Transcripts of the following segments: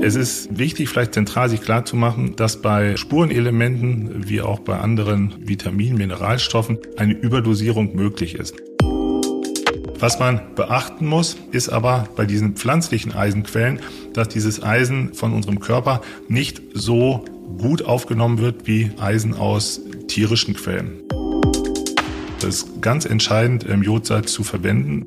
Es ist wichtig, vielleicht zentral sich klarzumachen, dass bei Spurenelementen wie auch bei anderen Vitaminen, Mineralstoffen eine Überdosierung möglich ist. Was man beachten muss, ist aber bei diesen pflanzlichen Eisenquellen, dass dieses Eisen von unserem Körper nicht so gut aufgenommen wird wie Eisen aus tierischen Quellen. Das ist ganz entscheidend, Jodsalz zu verwenden.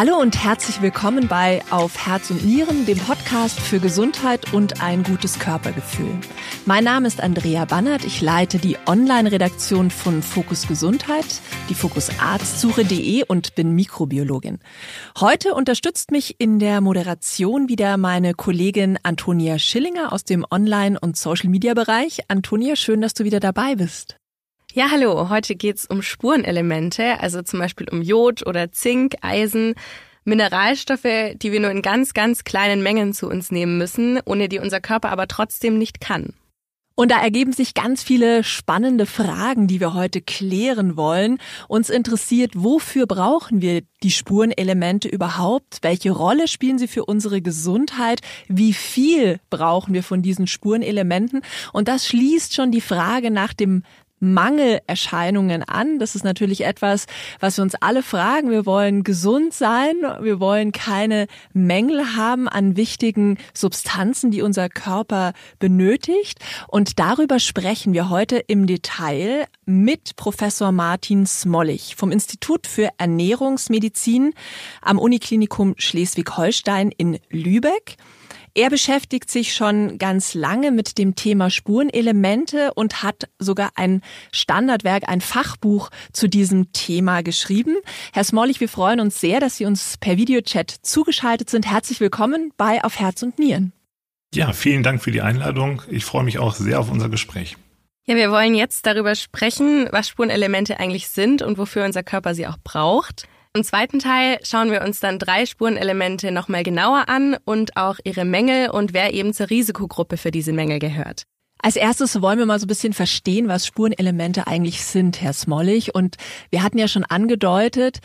Hallo und herzlich willkommen bei Auf Herz und Nieren, dem Podcast für Gesundheit und ein gutes Körpergefühl. Mein Name ist Andrea Bannert. Ich leite die Online-Redaktion von Fokus Gesundheit, die Fokusarztsuche.de und bin Mikrobiologin. Heute unterstützt mich in der Moderation wieder meine Kollegin Antonia Schillinger aus dem Online- und Social-Media-Bereich. Antonia, schön, dass du wieder dabei bist. Ja, hallo. Heute geht's um Spurenelemente, also zum Beispiel um Jod oder Zink, Eisen, Mineralstoffe, die wir nur in ganz, ganz kleinen Mengen zu uns nehmen müssen, ohne die unser Körper aber trotzdem nicht kann. Und da ergeben sich ganz viele spannende Fragen, die wir heute klären wollen. Uns interessiert, wofür brauchen wir die Spurenelemente überhaupt? Welche Rolle spielen sie für unsere Gesundheit? Wie viel brauchen wir von diesen Spurenelementen? Und das schließt schon die Frage nach dem Mangelerscheinungen an. Das ist natürlich etwas, was wir uns alle fragen. Wir wollen gesund sein. Wir wollen keine Mängel haben an wichtigen Substanzen, die unser Körper benötigt. Und darüber sprechen wir heute im Detail mit Professor Martin Smollig vom Institut für Ernährungsmedizin am Uniklinikum Schleswig-Holstein in Lübeck. Er beschäftigt sich schon ganz lange mit dem Thema Spurenelemente und hat sogar ein Standardwerk, ein Fachbuch zu diesem Thema geschrieben. Herr Smollig, wir freuen uns sehr, dass Sie uns per Videochat zugeschaltet sind. Herzlich willkommen bei Auf Herz und Nieren. Ja, vielen Dank für die Einladung. Ich freue mich auch sehr auf unser Gespräch. Ja, wir wollen jetzt darüber sprechen, was Spurenelemente eigentlich sind und wofür unser Körper sie auch braucht. Im zweiten Teil schauen wir uns dann drei Spurenelemente nochmal genauer an und auch ihre Mängel und wer eben zur Risikogruppe für diese Mängel gehört. Als erstes wollen wir mal so ein bisschen verstehen, was Spurenelemente eigentlich sind, Herr Smollig. Und wir hatten ja schon angedeutet,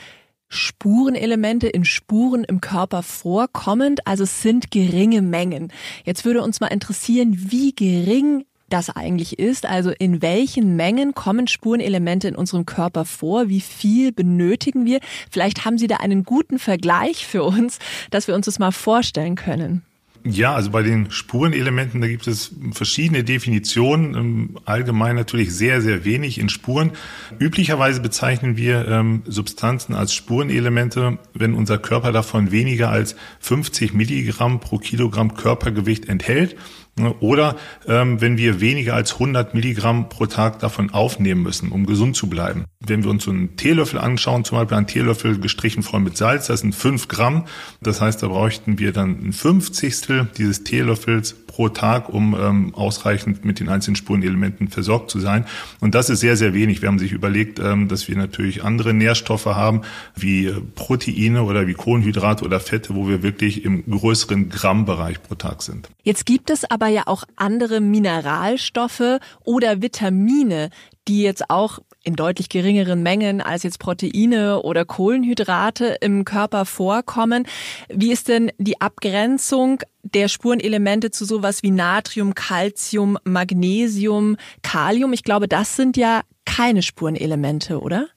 Spurenelemente in Spuren im Körper vorkommend, also sind geringe Mengen. Jetzt würde uns mal interessieren, wie gering das eigentlich ist. Also in welchen Mengen kommen Spurenelemente in unserem Körper vor? Wie viel benötigen wir? Vielleicht haben Sie da einen guten Vergleich für uns, dass wir uns das mal vorstellen können. Ja, also bei den Spurenelementen, da gibt es verschiedene Definitionen. Ähm, allgemein natürlich sehr, sehr wenig in Spuren. Üblicherweise bezeichnen wir ähm, Substanzen als Spurenelemente, wenn unser Körper davon weniger als 50 Milligramm pro Kilogramm Körpergewicht enthält. Ne, oder ähm, wenn wir weniger als 100 Milligramm pro Tag davon aufnehmen müssen, um gesund zu bleiben. Wenn wir uns so einen Teelöffel anschauen, zum Beispiel einen Teelöffel gestrichen voll mit Salz, das sind 5 Gramm. Das heißt, da bräuchten wir dann ein Fünfzigstel dieses Teelöffels pro Tag, um ähm, ausreichend mit den einzelnen Spurenelementen versorgt zu sein. Und das ist sehr, sehr wenig. Wir haben sich überlegt, ähm, dass wir natürlich andere Nährstoffe haben, wie Proteine oder wie Kohlenhydrate oder Fette, wo wir wirklich im größeren Grammbereich pro Tag sind. Jetzt gibt es aber ja auch andere Mineralstoffe oder Vitamine, die jetzt auch in deutlich geringeren Mengen als jetzt Proteine oder Kohlenhydrate im Körper vorkommen. Wie ist denn die Abgrenzung der Spurenelemente zu sowas wie Natrium, Calcium, Magnesium, Kalium? Ich glaube, das sind ja keine Spurenelemente, oder?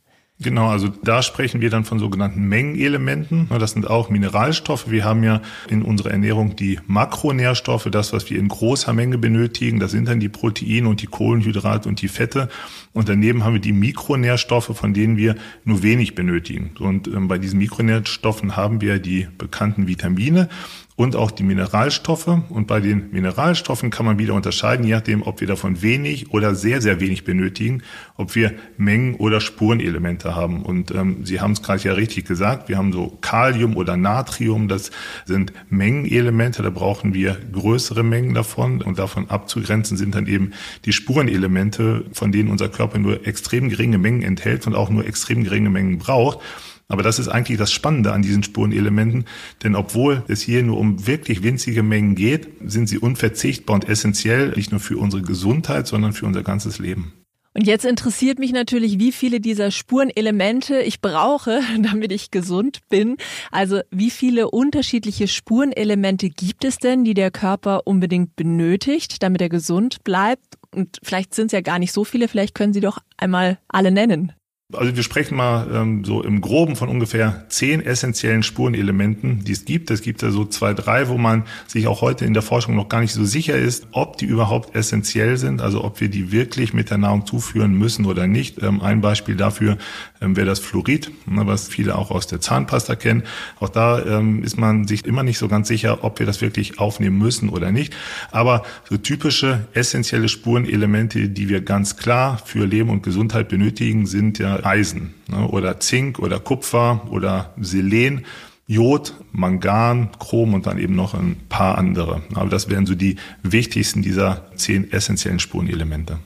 Genau, also da sprechen wir dann von sogenannten Mengenelementen. Das sind auch Mineralstoffe. Wir haben ja in unserer Ernährung die Makronährstoffe, das, was wir in großer Menge benötigen. Das sind dann die Proteine und die Kohlenhydrate und die Fette. Und daneben haben wir die Mikronährstoffe, von denen wir nur wenig benötigen. Und ähm, bei diesen Mikronährstoffen haben wir die bekannten Vitamine und auch die Mineralstoffe. Und bei den Mineralstoffen kann man wieder unterscheiden, je nachdem, ob wir davon wenig oder sehr, sehr wenig benötigen, ob wir Mengen- oder Spurenelemente haben. Und ähm, Sie haben es gerade ja richtig gesagt, wir haben so Kalium oder Natrium, das sind Mengenelemente, da brauchen wir größere Mengen davon. Und davon abzugrenzen sind dann eben die Spurenelemente, von denen unser Körper nur extrem geringe Mengen enthält und auch nur extrem geringe Mengen braucht. Aber das ist eigentlich das Spannende an diesen Spurenelementen, denn obwohl es hier nur um wirklich winzige Mengen geht, sind sie unverzichtbar und essentiell, nicht nur für unsere Gesundheit, sondern für unser ganzes Leben. Und jetzt interessiert mich natürlich, wie viele dieser Spurenelemente ich brauche, damit ich gesund bin. Also wie viele unterschiedliche Spurenelemente gibt es denn, die der Körper unbedingt benötigt, damit er gesund bleibt? Und vielleicht sind es ja gar nicht so viele, vielleicht können Sie doch einmal alle nennen. Also wir sprechen mal ähm, so im Groben von ungefähr zehn essentiellen Spurenelementen, die es gibt. Es gibt ja so zwei, drei, wo man sich auch heute in der Forschung noch gar nicht so sicher ist, ob die überhaupt essentiell sind, also ob wir die wirklich mit der Nahrung zuführen müssen oder nicht. Ähm, ein Beispiel dafür ähm, wäre das Fluorid, ne, was viele auch aus der Zahnpasta kennen. Auch da ähm, ist man sich immer nicht so ganz sicher, ob wir das wirklich aufnehmen müssen oder nicht. Aber so typische essentielle Spurenelemente, die wir ganz klar für Leben und Gesundheit benötigen, sind ja Eisen ne, oder Zink oder Kupfer oder Selen. Jod, Mangan, Chrom und dann eben noch ein paar andere. Aber das wären so die wichtigsten dieser zehn essentiellen Spurenelemente.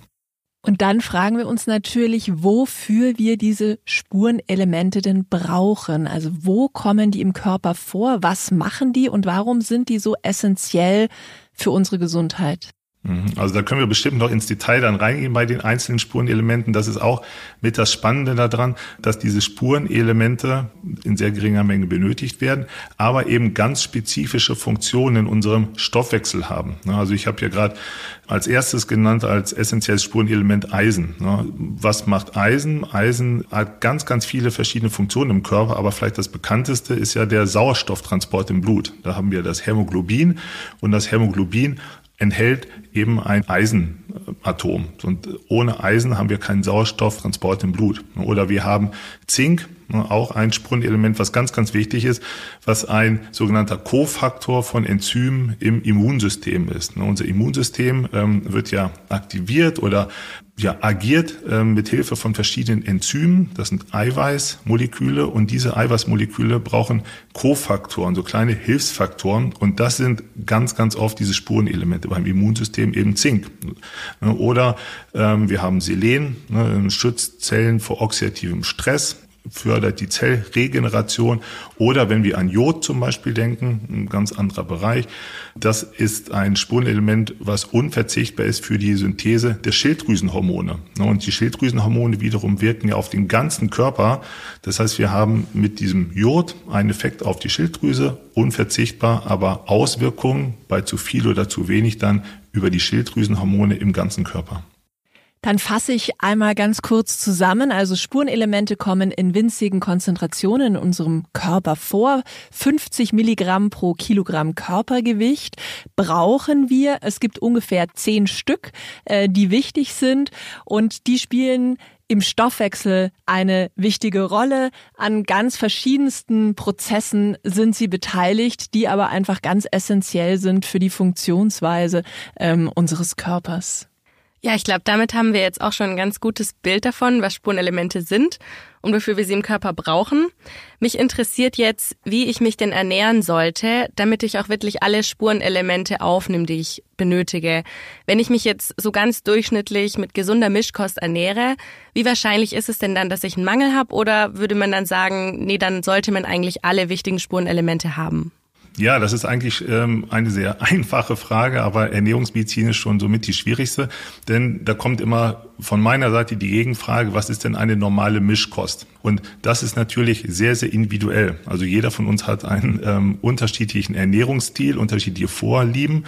Und dann fragen wir uns natürlich, wofür wir diese Spurenelemente denn brauchen. Also wo kommen die im Körper vor? Was machen die und warum sind die so essentiell für unsere Gesundheit? Mhm. Also da können wir bestimmt noch ins Detail dann reingehen bei den einzelnen Spurenelementen. Das ist auch mit das Spannende daran, dass diese Spurenelemente in sehr geringer Menge benötigt werden, aber eben ganz spezifische Funktionen in unserem Stoffwechsel haben. Also ich habe ja gerade als erstes genannt als essentielles Spurenelement Eisen. Was macht Eisen? Eisen hat ganz, ganz viele verschiedene Funktionen im Körper, aber vielleicht das bekannteste ist ja der Sauerstofftransport im Blut. Da haben wir das Hämoglobin und das Hämoglobin enthält eben ein Eisenatom. Und ohne Eisen haben wir keinen Sauerstofftransport im Blut. Oder wir haben Zink, auch ein Spurenelement, was ganz, ganz wichtig ist, was ein sogenannter Kofaktor von Enzymen im Immunsystem ist. Unser Immunsystem ähm, wird ja aktiviert oder ja, agiert äh, mit Hilfe von verschiedenen Enzymen. Das sind Eiweißmoleküle und diese Eiweißmoleküle brauchen Kofaktoren, so kleine Hilfsfaktoren. Und das sind ganz, ganz oft diese Spurenelemente beim Immunsystem eben Zink. Oder ähm, wir haben Selen, ne, schützt Zellen vor oxidativem Stress fördert die Zellregeneration. Oder wenn wir an Jod zum Beispiel denken, ein ganz anderer Bereich, das ist ein Spurenelement, was unverzichtbar ist für die Synthese der Schilddrüsenhormone. Und die Schilddrüsenhormone wiederum wirken ja auf den ganzen Körper. Das heißt, wir haben mit diesem Jod einen Effekt auf die Schilddrüse, unverzichtbar, aber Auswirkungen bei zu viel oder zu wenig dann über die Schilddrüsenhormone im ganzen Körper. Dann fasse ich einmal ganz kurz zusammen. Also Spurenelemente kommen in winzigen Konzentrationen in unserem Körper vor. 50 Milligramm pro Kilogramm Körpergewicht brauchen wir. Es gibt ungefähr zehn Stück, äh, die wichtig sind und die spielen im Stoffwechsel eine wichtige Rolle. An ganz verschiedensten Prozessen sind sie beteiligt, die aber einfach ganz essentiell sind für die Funktionsweise ähm, unseres Körpers. Ja, ich glaube, damit haben wir jetzt auch schon ein ganz gutes Bild davon, was Spurenelemente sind und wofür wir sie im Körper brauchen. Mich interessiert jetzt, wie ich mich denn ernähren sollte, damit ich auch wirklich alle Spurenelemente aufnehme, die ich benötige. Wenn ich mich jetzt so ganz durchschnittlich mit gesunder Mischkost ernähre, wie wahrscheinlich ist es denn dann, dass ich einen Mangel habe oder würde man dann sagen, nee, dann sollte man eigentlich alle wichtigen Spurenelemente haben? Ja, das ist eigentlich ähm, eine sehr einfache Frage, aber Ernährungsmedizin ist schon somit die schwierigste, denn da kommt immer von meiner Seite die Gegenfrage, was ist denn eine normale Mischkost? Und das ist natürlich sehr, sehr individuell. Also jeder von uns hat einen ähm, unterschiedlichen Ernährungsstil, unterschiedliche Vorlieben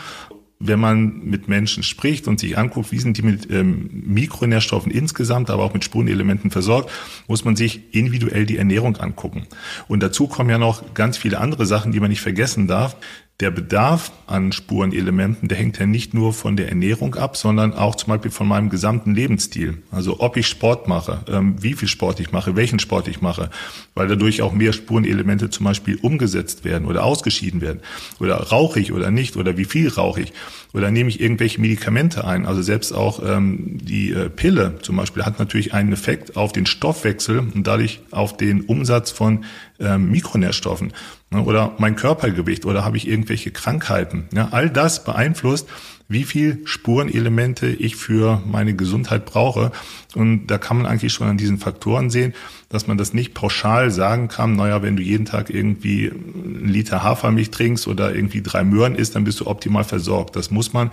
wenn man mit Menschen spricht und sich anguckt, wie sind die mit ähm, Mikronährstoffen insgesamt, aber auch mit Spurenelementen versorgt, muss man sich individuell die Ernährung angucken. Und dazu kommen ja noch ganz viele andere Sachen, die man nicht vergessen darf. Der Bedarf an Spurenelementen, der hängt ja nicht nur von der Ernährung ab, sondern auch zum Beispiel von meinem gesamten Lebensstil. Also ob ich Sport mache, ähm, wie viel Sport ich mache, welchen Sport ich mache, weil dadurch auch mehr Spurenelemente zum Beispiel umgesetzt werden oder ausgeschieden werden. Oder rauche ich oder nicht oder wie viel rauche ich oder nehme ich irgendwelche Medikamente ein. Also selbst auch ähm, die äh, Pille zum Beispiel hat natürlich einen Effekt auf den Stoffwechsel und dadurch auf den Umsatz von ähm, Mikronährstoffen oder mein Körpergewicht oder habe ich irgendwelche Krankheiten. Ja, all das beeinflusst, wie viel Spurenelemente ich für meine Gesundheit brauche. Und da kann man eigentlich schon an diesen Faktoren sehen, dass man das nicht pauschal sagen kann, naja, wenn du jeden Tag irgendwie einen Liter Hafermilch trinkst oder irgendwie drei Möhren isst, dann bist du optimal versorgt. Das muss man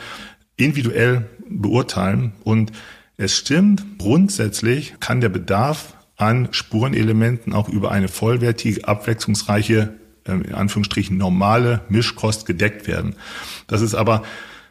individuell beurteilen und Es stimmt, grundsätzlich kann der Bedarf an Spurenelementen auch über eine vollwertige, abwechslungsreiche, in Anführungsstrichen normale Mischkost gedeckt werden. Das ist aber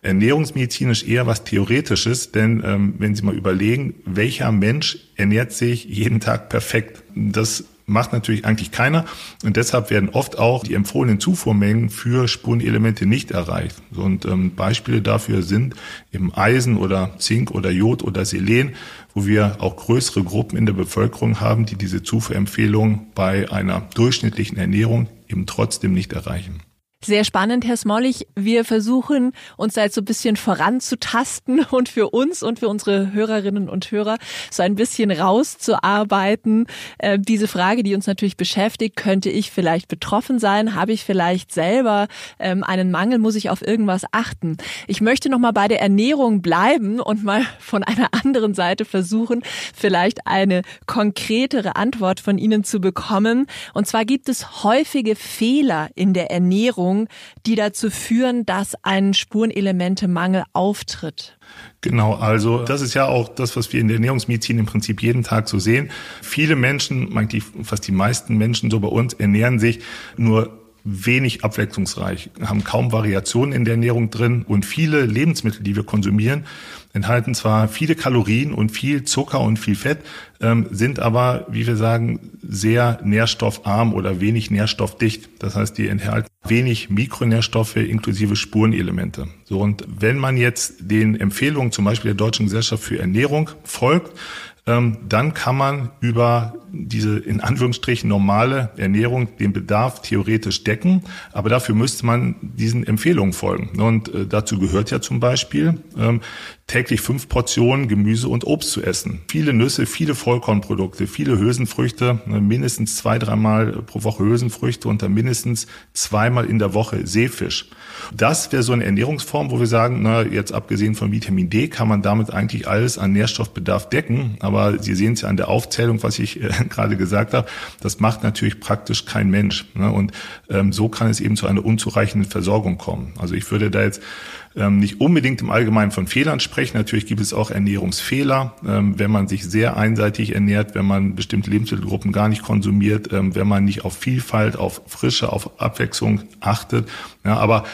ernährungsmedizinisch eher was Theoretisches, denn ähm, wenn Sie mal überlegen, welcher Mensch ernährt sich jeden Tag perfekt? Das macht natürlich eigentlich keiner und deshalb werden oft auch die empfohlenen Zufuhrmengen für Spurenelemente nicht erreicht. Und ähm, Beispiele dafür sind eben Eisen oder Zink oder Jod oder Selen, wo wir auch größere Gruppen in der Bevölkerung haben, die diese Zufuhrempfehlung bei einer durchschnittlichen Ernährung eben trotzdem nicht erreichen. Sehr spannend, Herr Smollig. Wir versuchen uns da jetzt so ein bisschen voranzutasten und für uns und für unsere Hörerinnen und Hörer so ein bisschen rauszuarbeiten. Äh, diese Frage, die uns natürlich beschäftigt, könnte ich vielleicht betroffen sein? Habe ich vielleicht selber ähm, einen Mangel? Muss ich auf irgendwas achten? Ich möchte noch mal bei der Ernährung bleiben und mal von einer anderen Seite versuchen, vielleicht eine konkretere Antwort von Ihnen zu bekommen. Und zwar gibt es häufige Fehler in der Ernährung Veränderungen, die dazu führen, dass ein Spurenelementemangel auftritt. Genau, also das ist ja auch das, was wir in der Ernährungsmedizin im Prinzip jeden Tag so sehen. Viele Menschen, eigentlich fast die meisten Menschen so bei uns, ernähren sich nur wenig abwechslungsreich, haben kaum Variationen in der Ernährung drin und viele Lebensmittel, die wir konsumieren, enthalten zwar viele Kalorien und viel Zucker und viel Fett, ähm, sind aber, wie wir sagen, sehr nährstoffarm oder wenig nährstoffdicht. Das heißt, die enthalten wenig Mikronährstoffe inklusive Spurenelemente. So und wenn man jetzt den Empfehlungen zum Beispiel der Deutschen Gesellschaft für Ernährung folgt, ähm, dann kann man über diese in Anführungsstrichen normale Ernährung den Bedarf theoretisch decken, aber dafür müsste man diesen Empfehlungen folgen. Und äh, dazu gehört ja zum Beispiel ähm, täglich fünf Portionen Gemüse und Obst zu essen. Viele Nüsse, viele Vollkornprodukte, viele Hülsenfrüchte, äh, mindestens zwei, dreimal pro Woche Hülsenfrüchte und dann mindestens zweimal in der Woche Seefisch. Das wäre so eine Ernährungsform, wo wir sagen, na, jetzt abgesehen von Vitamin D kann man damit eigentlich alles an Nährstoffbedarf decken. Aber Sie sehen es ja an der Aufzählung, was ich äh, gerade gesagt habe, das macht natürlich praktisch kein Mensch. Ne? Und ähm, so kann es eben zu einer unzureichenden Versorgung kommen. Also ich würde da jetzt nicht unbedingt im Allgemeinen von Fehlern sprechen. Natürlich gibt es auch Ernährungsfehler, ähm, wenn man sich sehr einseitig ernährt, wenn man bestimmte Lebensmittelgruppen gar nicht konsumiert, ähm, wenn man nicht auf Vielfalt, auf Frische, auf Abwechslung achtet. Ja, aber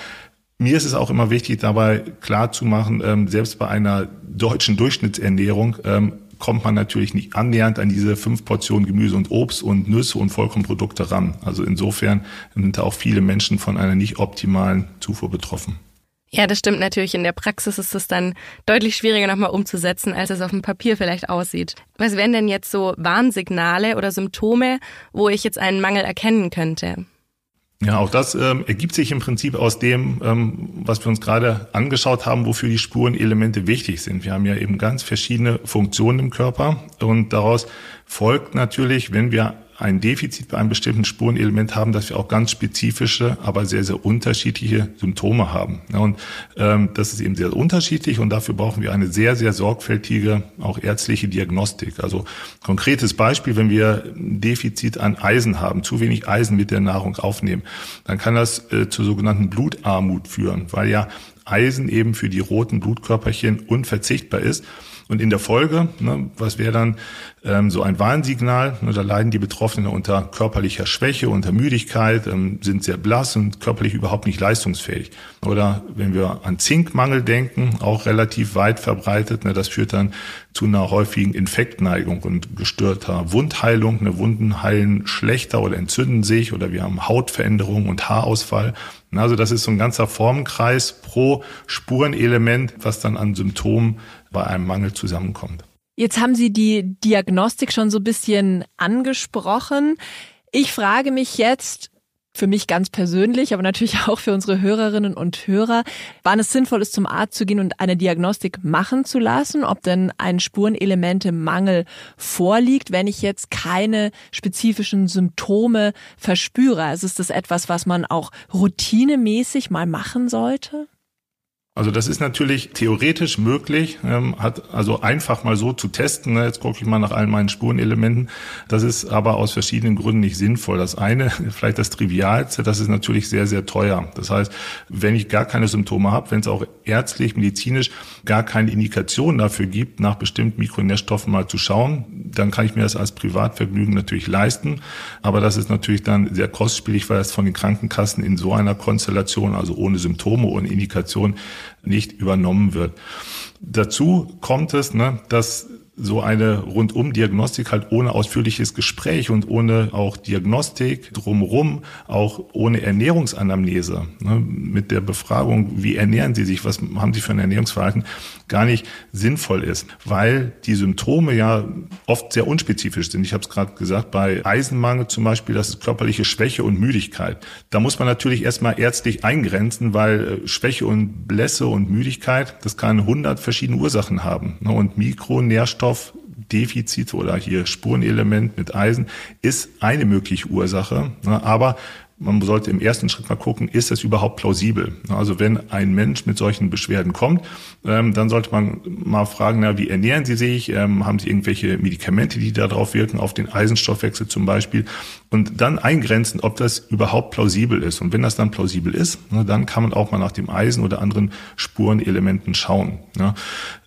mir ist es auch immer wichtig, dabei klar zu machen, ähm, selbst bei einer deutschen Durchschnittsernährung ähm, kommt man natürlich nicht annähernd an diese fünf Portionen Gemüse und Obst und Nüsse und Vollkornprodukte ran. Also insofern sind da auch viele Menschen von einer nicht optimalen Zufuhr betroffen. Ja, das stimmt natürlich. In der Praxis ist es dann deutlich schwieriger nochmal umzusetzen, als es auf dem Papier vielleicht aussieht. Was wären denn jetzt so Warnsignale oder Symptome, wo ich jetzt einen Mangel erkennen könnte? Ja, auch das ähm, ergibt sich im Prinzip aus dem, ähm, was wir uns gerade angeschaut haben, wofür die Spurenelemente wichtig sind. Wir haben ja eben ganz verschiedene Funktionen im Körper und daraus folgt natürlich, wenn wir ein Defizit bei einem bestimmten Spurenelement haben, dass wir auch ganz spezifische, aber sehr, sehr unterschiedliche Symptome haben. Und ähm, das ist eben sehr unterschiedlich und dafür brauchen wir eine sehr, sehr sorgfältige, auch ärztliche Diagnostik. Also konkretes Beispiel, wenn wir ein Defizit an Eisen haben, zu wenig Eisen mit der Nahrung aufnehmen, dann kann das äh, zur sogenannten Blutarmut führen, weil ja Eisen eben für die roten Blutkörperchen unverzichtbar ist. Und in der Folge, ne, was wäre dann ähm, so ein Warnsignal, ne, da leiden die Betroffenen unter körperlicher Schwäche, unter Müdigkeit, ähm, sind sehr blass und körperlich überhaupt nicht leistungsfähig. Oder wenn wir an Zinkmangel denken, auch relativ weit verbreitet, ne, das führt dann zu einer häufigen Infektneigung und gestörter Wundheilung. Ne, Wunden heilen schlechter oder entzünden sich oder wir haben Hautveränderungen und Haarausfall. Also das ist so ein ganzer Formenkreis pro Spurenelement, was dann an Symptomen bei einem Mangel zusammenkommt. Jetzt haben Sie die Diagnostik schon so ein bisschen angesprochen. Ich frage mich jetzt, für mich ganz persönlich, aber natürlich auch für unsere Hörerinnen und Hörer, wann es sinnvoll ist, zum Arzt zu gehen und eine Diagnostik machen zu lassen, ob denn ein Spurenelemente-Mangel vorliegt, wenn ich jetzt keine spezifischen Symptome verspüre. Also ist das etwas, was man auch routinemäßig mal machen sollte? Also das ist natürlich theoretisch möglich, ähm, hat also einfach mal so zu testen. Ne? Jetzt gucke ich mal nach all meinen Spurenelementen. Das ist aber aus verschiedenen Gründen nicht sinnvoll. Das eine, vielleicht das Trivialste, das ist natürlich sehr, sehr teuer. Das heißt, wenn ich gar keine Symptome habe, wenn es auch ärztlich, medizinisch gar keine Indikation dafür gibt, nach bestimmten Mikronährstoffen mal zu schauen, dann kann ich mir das als Privatvergnügen natürlich leisten. Aber das ist natürlich dann sehr kostspielig, weil es von den Krankenkassen in so einer Konstellation, also ohne Symptome, ohne Indikation, nicht übernommen wird. Dazu kommt es, ne, dass so eine Rundum-Diagnostik halt ohne ausführliches Gespräch und ohne auch Diagnostik drumherum, auch ohne Ernährungsanamnese, ne, mit der Befragung, wie ernähren Sie sich, was haben Sie für ein Ernährungsverhalten, gar nicht sinnvoll ist, weil die Symptome ja oft sehr unspezifisch sind. Ich habe es gerade gesagt, bei Eisenmangel zum Beispiel, das ist körperliche Schwäche und Müdigkeit. Da muss man natürlich erstmal ärztlich eingrenzen, weil äh, Schwäche und Blässe und Müdigkeit, das kann 100 verschiedene Ursachen haben. Ne, und Mikronährstoff Defizite oder hier Spurenelement mit Eisen ist eine mögliche Ursache. Ne, aber man sollte im ersten Schritt mal gucken, ist das überhaupt plausibel? Also wenn ein Mensch mit solchen Beschwerden kommt, ähm, dann sollte man mal fragen, na, wie ernähren Sie sich? Ähm, haben Sie irgendwelche Medikamente, die darauf wirken, auf den Eisenstoffwechsel zum Beispiel? Und dann eingrenzen, ob das überhaupt plausibel ist. Und wenn das dann plausibel ist, dann kann man auch mal nach dem Eisen oder anderen Spurenelementen schauen.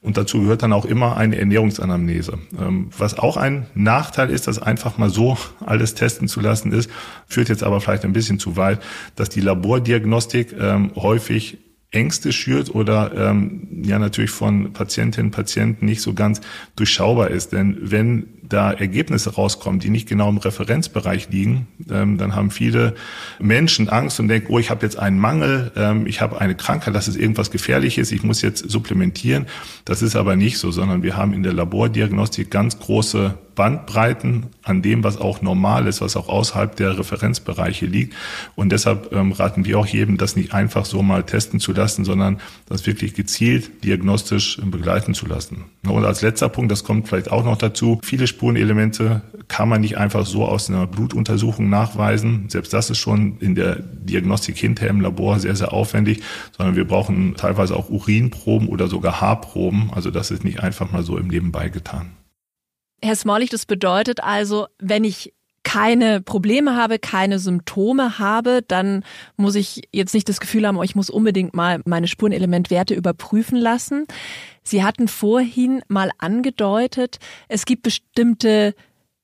Und dazu gehört dann auch immer eine Ernährungsanamnese. Ähm, was auch ein Nachteil ist, das einfach mal so alles testen zu lassen ist, führt jetzt aber vielleicht ein bisschen zu weit, dass die Labordiagnostik ähm, häufig Ängste schürt oder ähm, ja natürlich von Patientinnen und Patienten nicht so ganz durchschaubar ist. Denn wenn da Ergebnisse rauskommen, die nicht genau im Referenzbereich liegen, ähm, dann haben viele Menschen Angst und denken, oh, ich habe jetzt einen Mangel, ähm, ich habe eine Krankheit, das ist irgendwas Gefährliches, ich muss jetzt supplementieren. Das ist aber nicht so, sondern wir haben in der Labordiagnostik ganz große Bandbreiten an dem, was auch normal ist, was auch außerhalb der Referenzbereiche liegt. Und deshalb ähm, raten wir auch jedem, das nicht einfach so mal testen zu lassen, sondern das wirklich gezielt diagnostisch begleiten zu lassen. Und als letzter Punkt, das kommt vielleicht auch noch dazu, viele Spurenelemente kann man nicht einfach so aus einer Blutuntersuchung nachweisen. Selbst das ist schon in der Diagnostik hinterher im Labor sehr, sehr aufwendig, sondern wir brauchen teilweise auch Urinproben oder sogar Haarproben. Also das ist nicht einfach mal so im Nebenbei getan. Herr Smollig, das bedeutet also, wenn ich keine Probleme habe, keine Symptome habe, dann muss ich jetzt nicht das Gefühl haben, oh, ich muss unbedingt mal meine Spurenelementwerte überprüfen lassen. Sie hatten vorhin mal angedeutet, es gibt bestimmte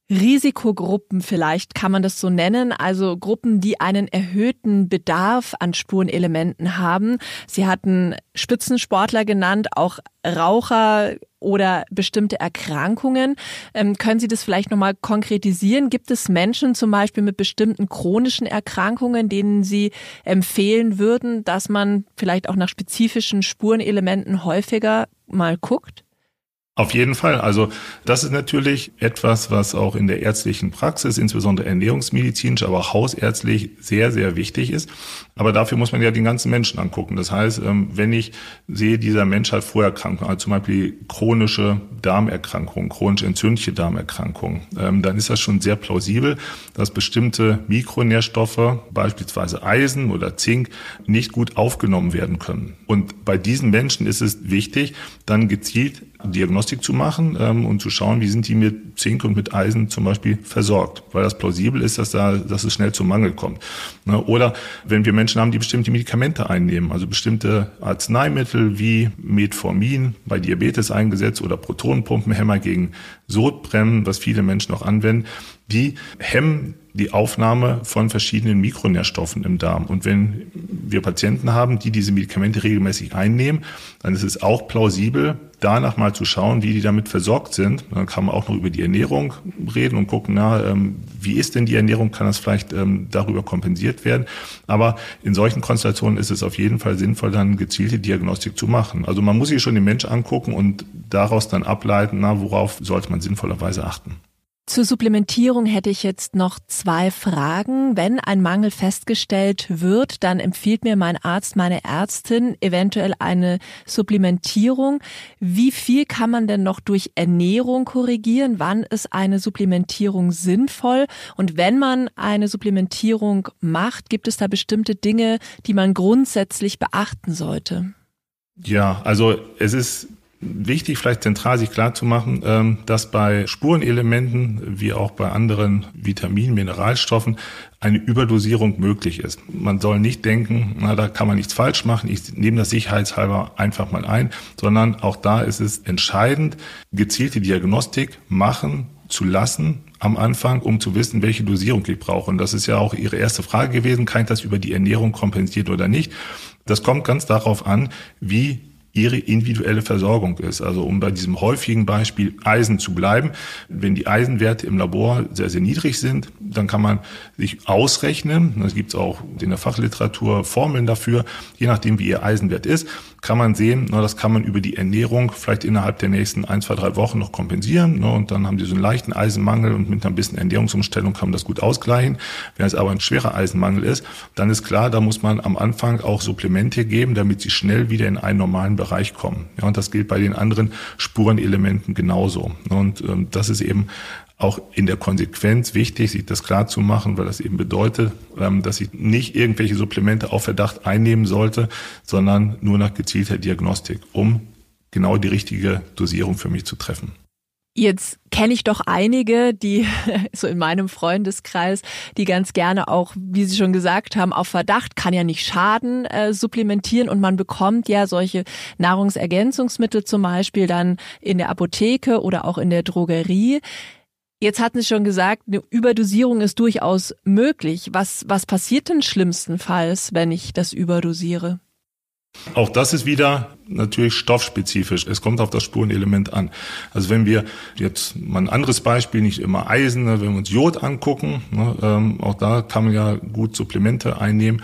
Risikogruppen vielleicht kann man das so nennen, also Gruppen, die einen erhöhten Bedarf an Spurenelementen haben. Sie hatten Spitzensportler genannt, auch Raucher oder bestimmte Erkrankungen. Ähm, können Sie das vielleicht nochmal konkretisieren? Gibt es Menschen zum Beispiel mit bestimmten chronischen Erkrankungen, denen Sie empfehlen würden, dass man vielleicht auch nach spezifischen Spurenelementen häufiger mal guckt? Auf jeden Fall. Also das ist natürlich etwas, was auch in der ärztlichen Praxis, insbesondere ernährungsmedizinisch, aber auch hausärztlich sehr, sehr wichtig ist. Aber dafür muss man ja den ganzen Menschen angucken. Das heißt, ähm, wenn ich sehe, dieser Mensch hat Vorerkrankungen, also zum Beispiel chronische Darmerkrankungen, chronisch entzündliche Darmerkrankungen, ähm, dann ist das schon sehr plausibel, dass bestimmte Mikronährstoffe, beispielsweise Eisen oder Zink, nicht gut aufgenommen werden können. Und bei diesen Menschen ist es wichtig, dann gezielt Diagnostik zu machen ähm, und zu schauen, wie sind die mit Zink und mit Eisen zum Beispiel versorgt, weil das plausibel ist, dass da, dass es schnell zum Mangel kommt. Ne? Oder wenn wir Menschen haben, die bestimmte Medikamente einnehmen, also bestimmte Arzneimittel wie Metformin bei Diabetes eingesetzt oder Protonenpumpenhämmer gegen Sodbrennen, was viele Menschen auch anwenden, die hemmen die Aufnahme von verschiedenen Mikronährstoffen im Darm. Und wenn wir Patienten haben, die diese Medikamente regelmäßig einnehmen, dann ist es auch plausibel, danach mal zu schauen, wie die damit versorgt sind. Dann kann man auch noch über die Ernährung reden und gucken, na, ähm, wie ist denn die Ernährung? Kann das vielleicht ähm, darüber kompensiert werden? Aber in solchen Konstellationen ist es auf jeden Fall sinnvoll, dann gezielte Diagnostik zu machen. Also man muss sich schon den Mensch angucken und daraus dann ableiten, na, worauf sollte man sinnvollerweise achten. Zur Supplementierung hätte ich jetzt noch zwei Fragen. Wenn ein Mangel festgestellt wird, dann empfiehlt mir mein Arzt, meine Ärztin eventuell eine Supplementierung. Wie viel kann man denn noch durch Ernährung korrigieren? Wann ist eine Supplementierung sinnvoll? Und wenn man eine Supplementierung macht, gibt es da bestimmte Dinge, die man grundsätzlich beachten sollte? Ja, also es ist wichtig, vielleicht zentral sich klar zu machen, ähm, dass bei Spurenelementen wie auch bei anderen Vitaminen, Mineralstoffen eine Überdosierung möglich ist. Man soll nicht denken, na, da kann man nichts falsch machen, ich nehme das sicherheitshalber einfach mal ein, sondern auch da ist es entscheidend, gezielte Diagnostik machen zu lassen am Anfang, um zu wissen, welche Dosierung ich brauche. Und das ist ja auch Ihre erste Frage gewesen, kann ich das über die Ernährung kompensiert oder nicht? Das kommt ganz darauf an, wie ihre individuelle Versorgung ist. Also um bei diesem häufigen Beispiel Eisen zu bleiben, wenn die Eisenwerte im Labor sehr, sehr niedrig sind, dann kann man sich ausrechnen, es gibt auch in der Fachliteratur Formeln dafür, je nachdem wie ihr Eisenwert ist, kann man sehen, na, das kann man über die Ernährung vielleicht innerhalb der nächsten ein, zwei, drei Wochen noch kompensieren. Ne, und dann haben die so einen leichten Eisenmangel und mit ein bisschen Ernährungsumstellung kann man das gut ausgleichen. Wenn es aber ein schwerer Eisenmangel ist, dann ist klar, da muss man am Anfang auch Supplemente geben, damit sie schnell wieder in einen normalen Bereich kommen. Ja, und das gilt bei den anderen Spurenelementen genauso. Und ähm, das ist eben auch in der Konsequenz wichtig, sich das klar zu machen, weil das eben bedeutet, ähm, dass ich nicht irgendwelche Supplemente auf Verdacht einnehmen sollte, sondern nur nach gezielter Diagnostik, um genau die richtige Dosierung für mich zu treffen. Jetzt kenne ich doch einige, die so in meinem Freundeskreis, die ganz gerne auch, wie Sie schon gesagt haben, auf Verdacht kann ja nicht schaden, äh, supplementieren und man bekommt ja solche Nahrungsergänzungsmittel zum Beispiel dann in der Apotheke oder auch in der Drogerie. Jetzt hatten Sie schon gesagt, eine Überdosierung ist durchaus möglich. Was, was passiert denn schlimmstenfalls, wenn ich das überdosiere? Auch das ist wieder natürlich stoffspezifisch. Es kommt auf das Spurenelement an. Also wenn wir jetzt mal ein anderes Beispiel, nicht immer Eisen, ne, wenn wir uns Jod angucken, ne, ähm, auch da kann man ja gut Supplemente einnehmen.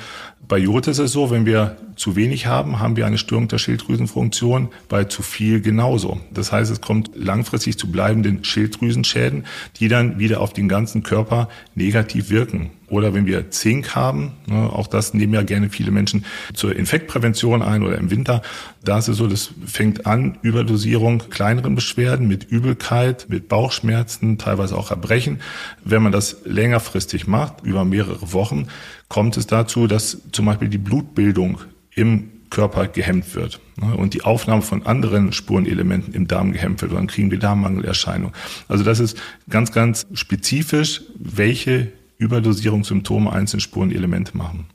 Bei Jod ist es so, wenn wir zu wenig haben, haben wir eine Störung der Schilddrüsenfunktion, bei zu viel genauso. Das heißt, es kommt langfristig zu bleibenden Schilddrüsenschäden, die dann wieder auf den ganzen Körper negativ wirken. Oder wenn wir Zink haben, ne, auch das nehmen ja gerne viele Menschen zur Infektprävention ein oder im Winter. Da ist es so, das fängt an, Überdosierung, kleineren Beschwerden mit Übelkeit, mit Bauchschmerzen, teilweise auch Erbrechen. Wenn man das längerfristig macht, über mehrere Wochen, kommt es dazu, dass zum Beispiel die Blutbildung im Körper gehemmt wird ne, und die Aufnahme von anderen Spurenelementen im Darm gehemmt wird, dann kriegen wir Darmmangelerscheinungen. Also das ist ganz, ganz spezifisch, welche Überdosierungssymptome einzelne Spurenelemente machen.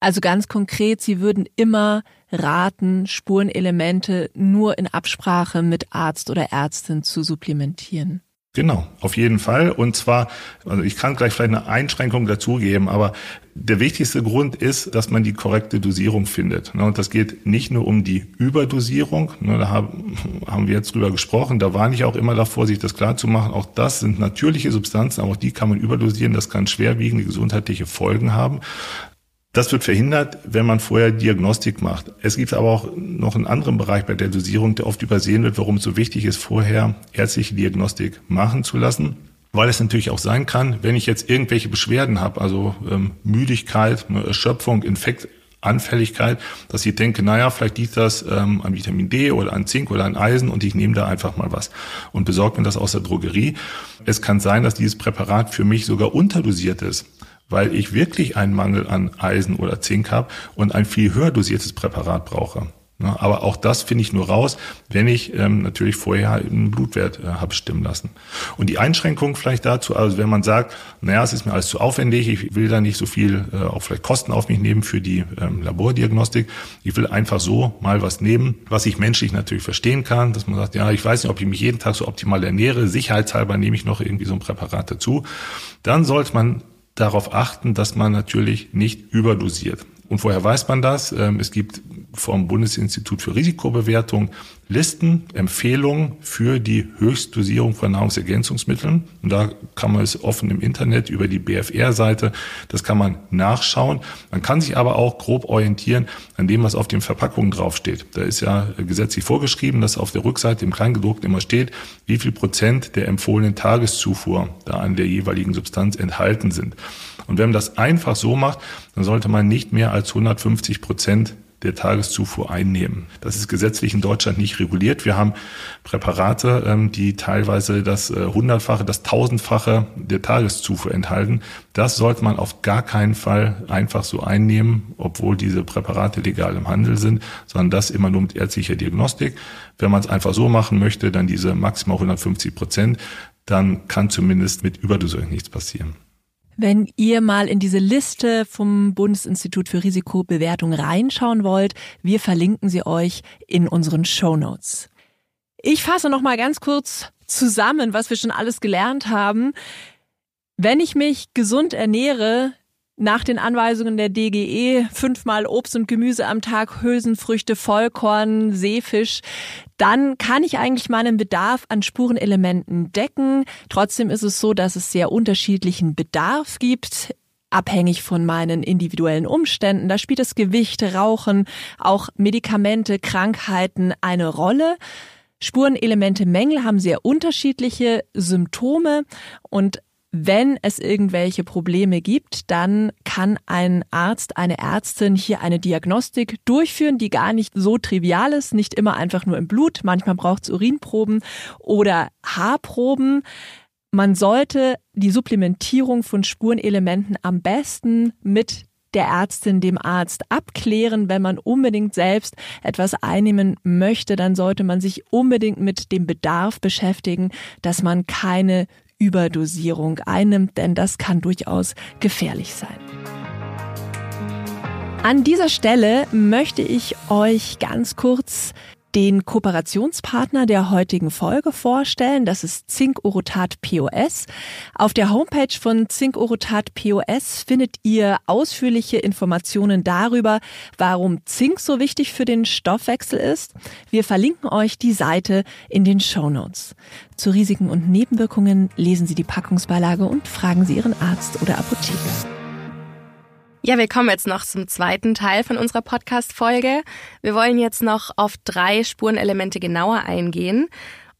Also ganz konkret, Sie würden immer raten, Spurenelemente nur in Absprache mit Arzt oder Ärztin zu supplementieren. Genau, auf jeden Fall. Und zwar, also ich kann gleich vielleicht eine Einschränkung dazugeben, aber der wichtigste Grund ist, dass man die korrekte Dosierung findet. Und das geht nicht nur um die Überdosierung. Da haben wir jetzt drüber gesprochen. Da warne ich auch immer davor, sich das klar zu machen. Auch das sind natürliche Substanzen, aber auch die kann man überdosieren. Das kann schwerwiegende gesundheitliche Folgen haben. Das wird verhindert, wenn man vorher Diagnostik macht. Es gibt aber auch noch einen anderen Bereich bei der Dosierung, der oft übersehen wird, warum es so wichtig ist, vorher ärztliche Diagnostik machen zu lassen. Weil es natürlich auch sein kann, wenn ich jetzt irgendwelche Beschwerden habe, also ähm, Müdigkeit, Erschöpfung, Infekt, Anfälligkeit, dass ich denke, naja, vielleicht liegt das ähm, an Vitamin D oder an Zink oder an Eisen und ich nehme da einfach mal was und besorge mir das aus der Drogerie. Es kann sein, dass dieses Präparat für mich sogar unterdosiert ist weil ich wirklich einen Mangel an Eisen oder Zink habe und ein viel höher dosiertes Präparat brauche. Aber auch das finde ich nur raus, wenn ich ähm, natürlich vorher einen Blutwert äh, habe stimmen lassen. Und die Einschränkung vielleicht dazu, also wenn man sagt, naja, es ist mir alles zu aufwendig, ich will da nicht so viel äh, auch vielleicht Kosten auf mich nehmen für die ähm, Labordiagnostik, ich will einfach so mal was nehmen, was ich menschlich natürlich verstehen kann, dass man sagt, ja, ich weiß nicht, ob ich mich jeden Tag so optimal ernähre, sicherheitshalber nehme ich noch irgendwie so ein Präparat dazu, dann sollte man darauf achten, dass man natürlich nicht überdosiert. Und woher weiß man das? Ähm, es gibt vom Bundesinstitut für Risikobewertung Listen, Empfehlungen für die Höchstdosierung von Nahrungsergänzungsmitteln. Und da kann man es offen im Internet über die BFR-Seite, das kann man nachschauen. Man kann sich aber auch grob orientieren an dem, was auf den Verpackungen draufsteht. Da ist ja gesetzlich vorgeschrieben, dass auf der Rückseite im Kleingedruckten immer steht, wie viel Prozent der empfohlenen Tageszufuhr da an der jeweiligen Substanz enthalten sind. Und wenn man das einfach so macht, dann sollte man nicht mehr als 150 Prozent der Tageszufuhr einnehmen. Das ist gesetzlich in Deutschland nicht reguliert. Wir haben Präparate, ähm, die teilweise das äh, hundertfache, das tausendfache der Tageszufuhr enthalten. Das sollte man auf gar keinen Fall einfach so einnehmen, obwohl diese Präparate legal im Handel sind, sondern das immer nur mit ärztlicher Diagnostik. Wenn man es einfach so machen möchte, dann diese maximal 150 Prozent, dann kann zumindest mit Überdosierung nichts passieren. Wenn ihr mal in diese Liste vom Bundesinstitut für Risikobewertung reinschauen wollt, wir verlinken sie euch in unseren Show Notes. Ich fasse noch mal ganz kurz zusammen, was wir schon alles gelernt haben. Wenn ich mich gesund ernähre, nach den Anweisungen der DGE fünfmal Obst und Gemüse am Tag, Hülsenfrüchte, Vollkorn, Seefisch, dann kann ich eigentlich meinen Bedarf an Spurenelementen decken. Trotzdem ist es so, dass es sehr unterschiedlichen Bedarf gibt abhängig von meinen individuellen Umständen. Da spielt das Gewicht, Rauchen, auch Medikamente, Krankheiten eine Rolle. Spurenelemente Mängel haben sehr unterschiedliche Symptome und wenn es irgendwelche Probleme gibt, dann kann ein Arzt, eine Ärztin hier eine Diagnostik durchführen, die gar nicht so trivial ist, nicht immer einfach nur im Blut. Manchmal braucht es Urinproben oder Haarproben. Man sollte die Supplementierung von Spurenelementen am besten mit der Ärztin, dem Arzt abklären. Wenn man unbedingt selbst etwas einnehmen möchte, dann sollte man sich unbedingt mit dem Bedarf beschäftigen, dass man keine Überdosierung einnimmt, denn das kann durchaus gefährlich sein. An dieser Stelle möchte ich euch ganz kurz den Kooperationspartner der heutigen Folge vorstellen. Das ist Zink-Orotat POS. Auf der Homepage von Zink-Orotat POS findet ihr ausführliche Informationen darüber, warum Zink so wichtig für den Stoffwechsel ist. Wir verlinken euch die Seite in den Show Notes. Zu Risiken und Nebenwirkungen lesen Sie die Packungsbeilage und fragen Sie Ihren Arzt oder Apotheker. Ja, wir kommen jetzt noch zum zweiten Teil von unserer Podcast-Folge. Wir wollen jetzt noch auf drei Spurenelemente genauer eingehen.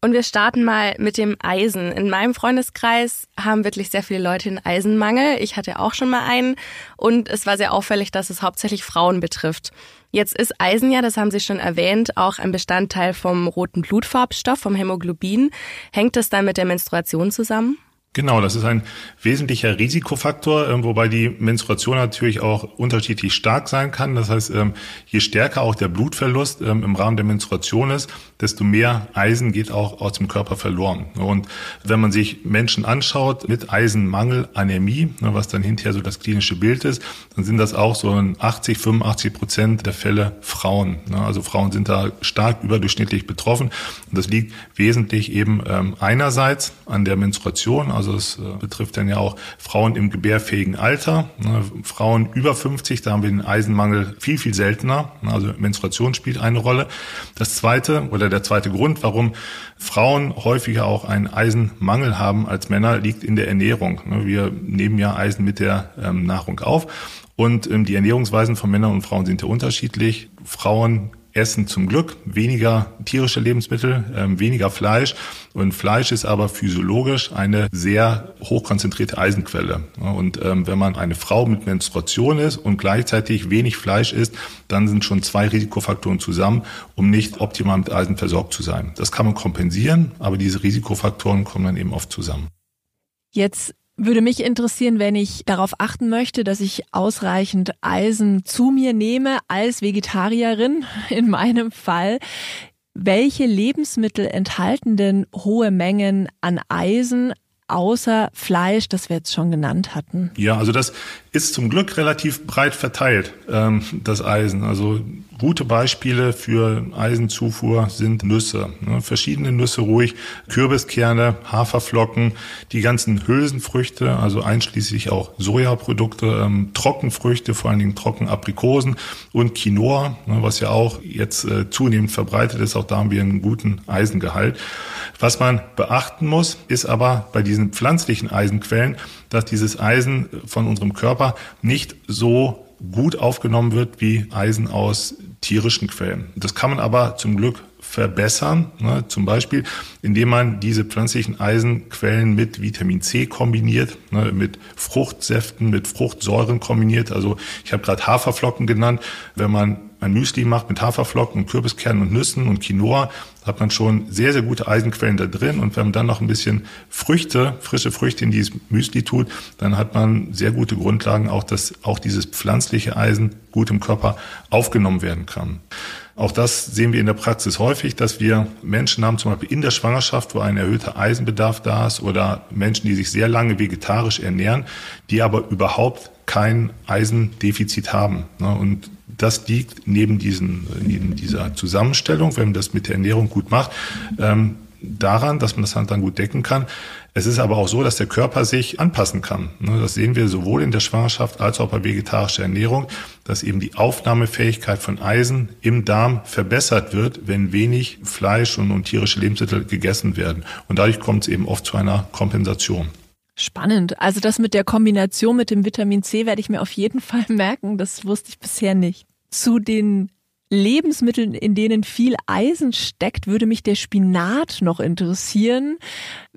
Und wir starten mal mit dem Eisen. In meinem Freundeskreis haben wirklich sehr viele Leute einen Eisenmangel. Ich hatte auch schon mal einen. Und es war sehr auffällig, dass es hauptsächlich Frauen betrifft. Jetzt ist Eisen ja, das haben Sie schon erwähnt, auch ein Bestandteil vom roten Blutfarbstoff, vom Hämoglobin. Hängt das dann mit der Menstruation zusammen? Genau, das ist ein wesentlicher Risikofaktor, ähm, wobei die Menstruation natürlich auch unterschiedlich stark sein kann. Das heißt, ähm, je stärker auch der Blutverlust ähm, im Rahmen der Menstruation ist, desto mehr Eisen geht auch aus dem Körper verloren. Und wenn man sich Menschen anschaut mit Eisenmangel, Anämie, ne, was dann hinterher so das klinische Bild ist, dann sind das auch so 80, 85 Prozent der Fälle Frauen. Ne. Also Frauen sind da stark überdurchschnittlich betroffen. Und das liegt wesentlich eben einerseits an der Menstruation, also es äh, betrifft dann ja auch Frauen im gebärfähigen Alter. Ne, Frauen über 50, da haben wir den Eisenmangel viel, viel seltener. Also Menstruation spielt eine Rolle. Das zweite oder der zweite Grund, warum Frauen häufiger auch einen Eisenmangel haben als Männer, liegt in der Ernährung. Ne, wir nehmen ja Eisen mit der ähm, Nahrung auf. Und ähm, die Ernährungsweisen von Männern und Frauen sind ja unterschiedlich. Frauen essen zum Glück weniger tierische Lebensmittel, äh, weniger Fleisch. Und Fleisch ist aber physiologisch eine sehr hochkonzentrierte Eisenquelle. Und ähm, wenn man eine Frau mit Menstruation ist und gleichzeitig wenig Fleisch isst, dann sind schon zwei Risikofaktoren zusammen, um nicht optimal mit Eisen versorgt zu sein. Das kann man kompensieren, aber diese Risikofaktoren kommen dann eben oft zusammen. Jetzt würde mich interessieren, wenn ich darauf achten möchte, dass ich ausreichend Eisen zu mir nehme als Vegetarierin in meinem Fall. Welche Lebensmittel enthalten denn hohe Mengen an Eisen, außer Fleisch, das wir jetzt schon genannt hatten? Ja, also das ist zum Glück relativ breit verteilt, ähm, das Eisen. Also Gute Beispiele für Eisenzufuhr sind Nüsse. Ne? Verschiedene Nüsse ruhig, Kürbiskerne, Haferflocken, die ganzen Hülsenfrüchte, also einschließlich auch Sojaprodukte, ähm, Trockenfrüchte, vor allen Dingen Trockenaprikosen und Quinoa, ne, was ja auch jetzt äh, zunehmend verbreitet ist. Auch da haben wir einen guten Eisengehalt. Was man beachten muss, ist aber bei diesen pflanzlichen Eisenquellen, dass dieses Eisen von unserem Körper nicht so gut aufgenommen wird wie Eisen aus tierischen Quellen. Das kann man aber zum Glück verbessern, ne, zum Beispiel, indem man diese pflanzlichen Eisenquellen mit Vitamin C kombiniert, ne, mit Fruchtsäften, mit Fruchtsäuren kombiniert. Also ich habe gerade Haferflocken genannt. Wenn man ein Müsli macht mit Haferflocken und Kürbiskernen und Nüssen und Quinoa, hat man schon sehr, sehr gute Eisenquellen da drin. Und wenn man dann noch ein bisschen Früchte, frische Früchte in dieses Müsli tut, dann hat man sehr gute Grundlagen, auch dass auch dieses pflanzliche Eisen gut im Körper aufgenommen werden kann. Auch das sehen wir in der Praxis häufig, dass wir Menschen haben, zum Beispiel in der Schwangerschaft, wo ein erhöhter Eisenbedarf da ist oder Menschen, die sich sehr lange vegetarisch ernähren, die aber überhaupt kein Eisendefizit haben. Ne? Und das liegt neben, diesen, neben dieser Zusammenstellung, wenn man das mit der Ernährung gut macht, ähm, daran, dass man das dann gut decken kann. Es ist aber auch so, dass der Körper sich anpassen kann. Ne, das sehen wir sowohl in der Schwangerschaft als auch bei vegetarischer Ernährung, dass eben die Aufnahmefähigkeit von Eisen im Darm verbessert wird, wenn wenig Fleisch und, und tierische Lebensmittel gegessen werden. Und dadurch kommt es eben oft zu einer Kompensation. Spannend. Also das mit der Kombination mit dem Vitamin C werde ich mir auf jeden Fall merken. Das wusste ich bisher nicht. Zu den Lebensmitteln, in denen viel Eisen steckt, würde mich der Spinat noch interessieren.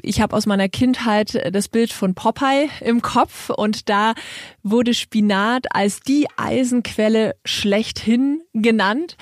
Ich habe aus meiner Kindheit das Bild von Popeye im Kopf und da wurde Spinat als die Eisenquelle schlechthin genannt.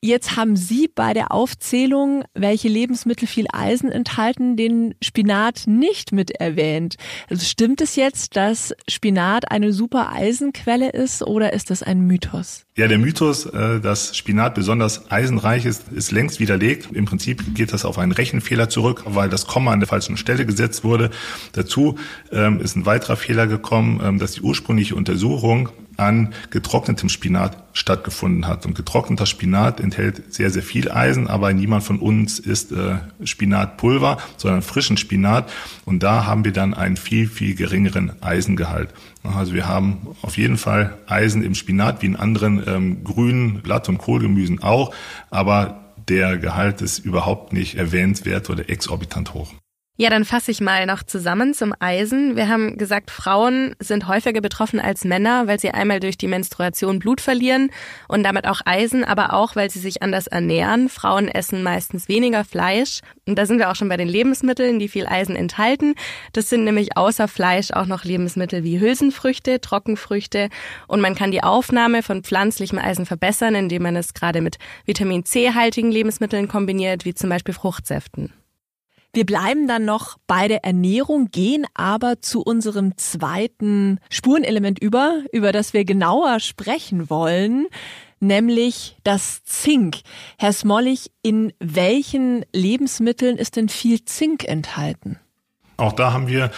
Jetzt haben Sie bei der Aufzählung, welche Lebensmittel viel Eisen enthalten, den Spinat nicht mit erwähnt. Also stimmt es jetzt, dass Spinat eine super Eisenquelle ist oder ist das ein Mythos? Ja, der Mythos, äh, dass Spinat besonders eisenreich ist, ist längst widerlegt. Im Prinzip geht das auf einen Rechenfehler zurück, weil das Komma an der falschen Stelle gesetzt wurde. Dazu ähm, ist ein weiterer Fehler gekommen, ähm, dass die ursprüngliche Untersuchung an getrocknetem Spinat stattgefunden hat. Und getrockneter Spinat enthält sehr, sehr viel Eisen, aber niemand von uns isst äh, Spinatpulver, sondern frischen Spinat. Und da haben wir dann einen viel, viel geringeren Eisengehalt. Also wir haben auf jeden Fall Eisen im Spinat, wie in anderen ähm, grünen Blatt- und Kohlgemüsen auch, aber der Gehalt ist überhaupt nicht erwähnenswert oder exorbitant hoch. Ja, dann fasse ich mal noch zusammen zum Eisen. Wir haben gesagt, Frauen sind häufiger betroffen als Männer, weil sie einmal durch die Menstruation Blut verlieren und damit auch Eisen, aber auch, weil sie sich anders ernähren. Frauen essen meistens weniger Fleisch. Und da sind wir auch schon bei den Lebensmitteln, die viel Eisen enthalten. Das sind nämlich außer Fleisch auch noch Lebensmittel wie Hülsenfrüchte, Trockenfrüchte. Und man kann die Aufnahme von pflanzlichem Eisen verbessern, indem man es gerade mit Vitamin C-haltigen Lebensmitteln kombiniert, wie zum Beispiel Fruchtsäften. Wir bleiben dann noch bei der Ernährung, gehen aber zu unserem zweiten Spurenelement über, über das wir genauer sprechen wollen, nämlich das Zink. Herr Smollig, in welchen Lebensmitteln ist denn viel Zink enthalten? Auch da haben wir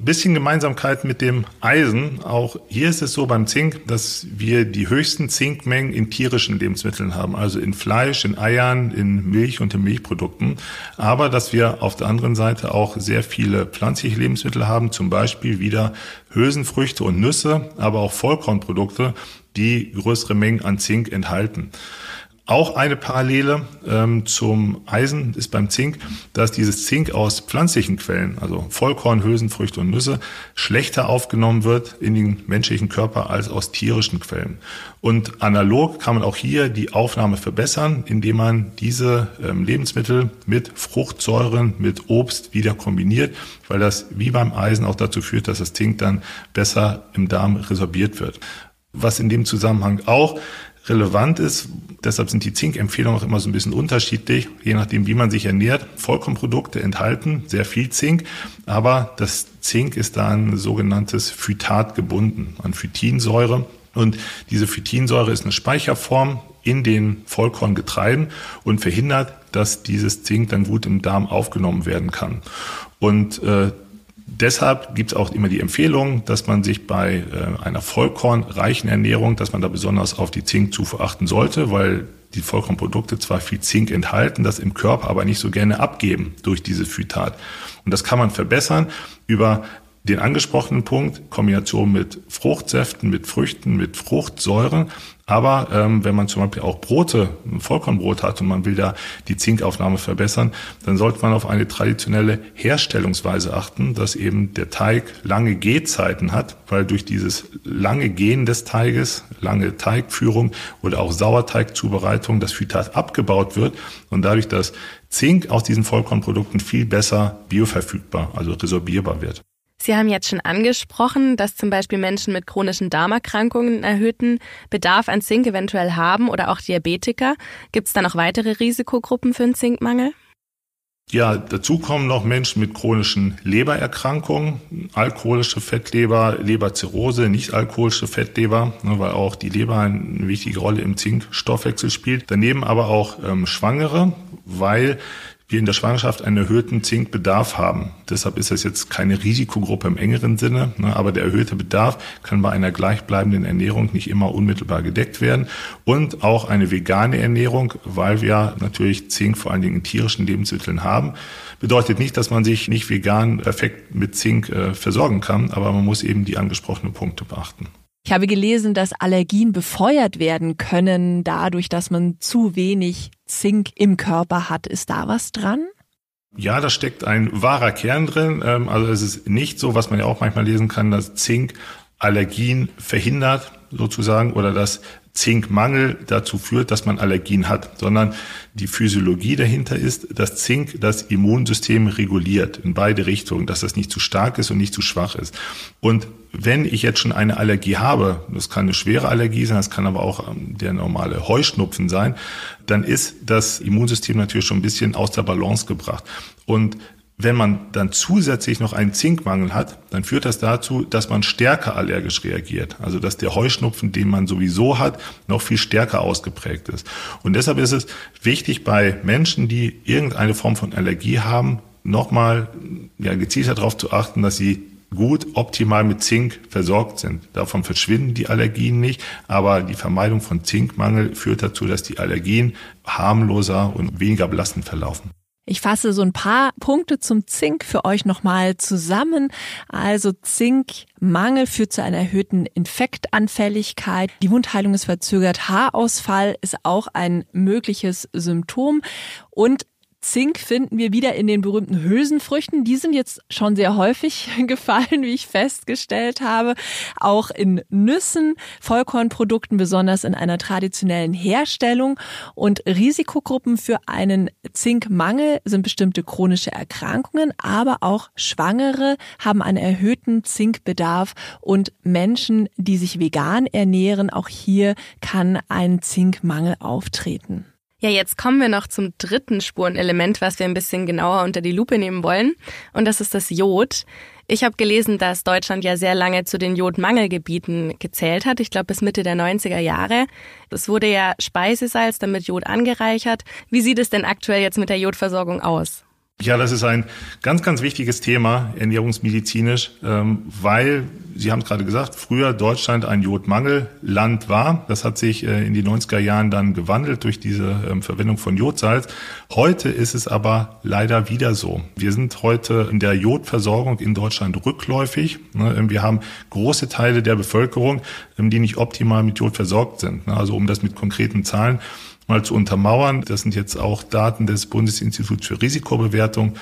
ein bisschen Gemeinsamkeit mit dem Eisen. Auch hier ist es so beim Zink, dass wir die höchsten Zinkmengen in tierischen Lebensmitteln haben, also in Fleisch, in Eiern, in Milch und in Milchprodukten. Aber dass wir auf der anderen Seite auch sehr viele pflanzliche Lebensmittel haben, zum Beispiel wieder Hülsenfrüchte und Nüsse, aber auch Vollkornprodukte, die größere Mengen an Zink enthalten. Auch eine Parallele ähm, zum Eisen ist beim Zink, dass dieses Zink aus pflanzlichen Quellen, also Vollkorn, Hülsenfrüchte und Nüsse, schlechter aufgenommen wird in den menschlichen Körper als aus tierischen Quellen. Und analog kann man auch hier die Aufnahme verbessern, indem man diese ähm, Lebensmittel mit Fruchtsäuren, mit Obst wieder kombiniert, weil das wie beim Eisen auch dazu führt, dass das Zink dann besser im Darm resorbiert wird. Was in dem Zusammenhang auch relevant ist. Deshalb sind die Zinkempfehlungen auch immer so ein bisschen unterschiedlich, je nachdem, wie man sich ernährt. Vollkornprodukte enthalten sehr viel Zink, aber das Zink ist da an sogenanntes Phytat gebunden, an Phytinsäure. Und diese Phytinsäure ist eine Speicherform in den Vollkorngetreiden und verhindert, dass dieses Zink dann gut im Darm aufgenommen werden kann. Und äh, Deshalb gibt es auch immer die Empfehlung, dass man sich bei äh, einer vollkornreichen Ernährung, dass man da besonders auf die Zinkzufuhr achten sollte, weil die Vollkornprodukte zwar viel Zink enthalten, das im Körper aber nicht so gerne abgeben durch diese Phytat. Und das kann man verbessern über den angesprochenen Punkt, Kombination mit Fruchtsäften, mit Früchten, mit Fruchtsäuren. Aber ähm, wenn man zum Beispiel auch Brote, ein Vollkornbrot hat und man will da die Zinkaufnahme verbessern, dann sollte man auf eine traditionelle Herstellungsweise achten, dass eben der Teig lange Gehzeiten hat, weil durch dieses lange Gehen des Teiges, lange Teigführung oder auch Sauerteigzubereitung das Phytat abgebaut wird und dadurch das Zink aus diesen Vollkornprodukten viel besser bioverfügbar, also resorbierbar wird. Sie haben jetzt schon angesprochen, dass zum Beispiel Menschen mit chronischen Darmerkrankungen einen erhöhten Bedarf an Zink eventuell haben oder auch Diabetiker. Gibt es da noch weitere Risikogruppen für einen Zinkmangel? Ja, dazu kommen noch Menschen mit chronischen Lebererkrankungen, alkoholische Fettleber, Leberzirrhose, nicht alkoholische Fettleber, ne, weil auch die Leber eine wichtige Rolle im Zinkstoffwechsel spielt. Daneben aber auch ähm, Schwangere, weil wir in der Schwangerschaft einen erhöhten Zinkbedarf haben. Deshalb ist das jetzt keine Risikogruppe im engeren Sinne, ne, aber der erhöhte Bedarf kann bei einer gleichbleibenden Ernährung nicht immer unmittelbar gedeckt werden. Und auch eine vegane Ernährung, weil wir natürlich Zink vor allen Dingen in tierischen Lebensmitteln haben, bedeutet nicht, dass man sich nicht vegan perfekt mit Zink äh, versorgen kann, aber man muss eben die angesprochenen Punkte beachten. Ich habe gelesen, dass Allergien befeuert werden können dadurch, dass man zu wenig Zink im Körper hat. Ist da was dran? Ja, da steckt ein wahrer Kern drin. Ähm, also es ist nicht so, was man ja auch manchmal lesen kann, dass Zink Allergien verhindert sozusagen oder dass Zinkmangel dazu führt, dass man Allergien hat, sondern die Physiologie dahinter ist, dass Zink das Immunsystem reguliert in beide Richtungen, dass das nicht zu stark ist und nicht zu schwach ist. Und wenn ich jetzt schon eine Allergie habe, das kann eine schwere Allergie sein, das kann aber auch ähm, der normale Heuschnupfen sein, dann ist das Immunsystem natürlich schon ein bisschen aus der Balance gebracht. Und wenn man dann zusätzlich noch einen Zinkmangel hat, dann führt das dazu, dass man stärker allergisch reagiert. Also dass der Heuschnupfen, den man sowieso hat, noch viel stärker ausgeprägt ist. Und deshalb ist es wichtig bei Menschen, die irgendeine Form von Allergie haben, nochmal ja, gezielter darauf zu achten, dass sie gut optimal mit Zink versorgt sind. Davon verschwinden die Allergien nicht, aber die Vermeidung von Zinkmangel führt dazu, dass die Allergien harmloser und weniger belastend verlaufen. Ich fasse so ein paar Punkte zum Zink für euch nochmal zusammen. Also Zinkmangel führt zu einer erhöhten Infektanfälligkeit. Die Wundheilung ist verzögert. Haarausfall ist auch ein mögliches Symptom. Und Zink finden wir wieder in den berühmten Hülsenfrüchten. Die sind jetzt schon sehr häufig gefallen, wie ich festgestellt habe. Auch in Nüssen, Vollkornprodukten, besonders in einer traditionellen Herstellung. Und Risikogruppen für einen Zinkmangel sind bestimmte chronische Erkrankungen, aber auch Schwangere haben einen erhöhten Zinkbedarf und Menschen, die sich vegan ernähren, auch hier kann ein Zinkmangel auftreten. Ja, jetzt kommen wir noch zum dritten Spurenelement, was wir ein bisschen genauer unter die Lupe nehmen wollen. Und das ist das Jod. Ich habe gelesen, dass Deutschland ja sehr lange zu den Jodmangelgebieten gezählt hat. Ich glaube bis Mitte der 90er Jahre. Es wurde ja Speisesalz dann mit Jod angereichert. Wie sieht es denn aktuell jetzt mit der Jodversorgung aus? Ja, das ist ein ganz, ganz wichtiges Thema, ernährungsmedizinisch, ähm, weil, Sie haben es gerade gesagt, früher Deutschland ein Jodmangelland war. Das hat sich äh, in die 90er Jahren dann gewandelt durch diese ähm, Verwendung von Jodsalz. Heute ist es aber leider wieder so. Wir sind heute in der Jodversorgung in Deutschland rückläufig. Ne? Ähm, wir haben große Teile der Bevölkerung, die nicht optimal mit Jod versorgt sind. Ne? Also um das mit konkreten Zahlen mal zu untermauern, das sind jetzt auch Daten des Bundesinstituts für Risikobewertung,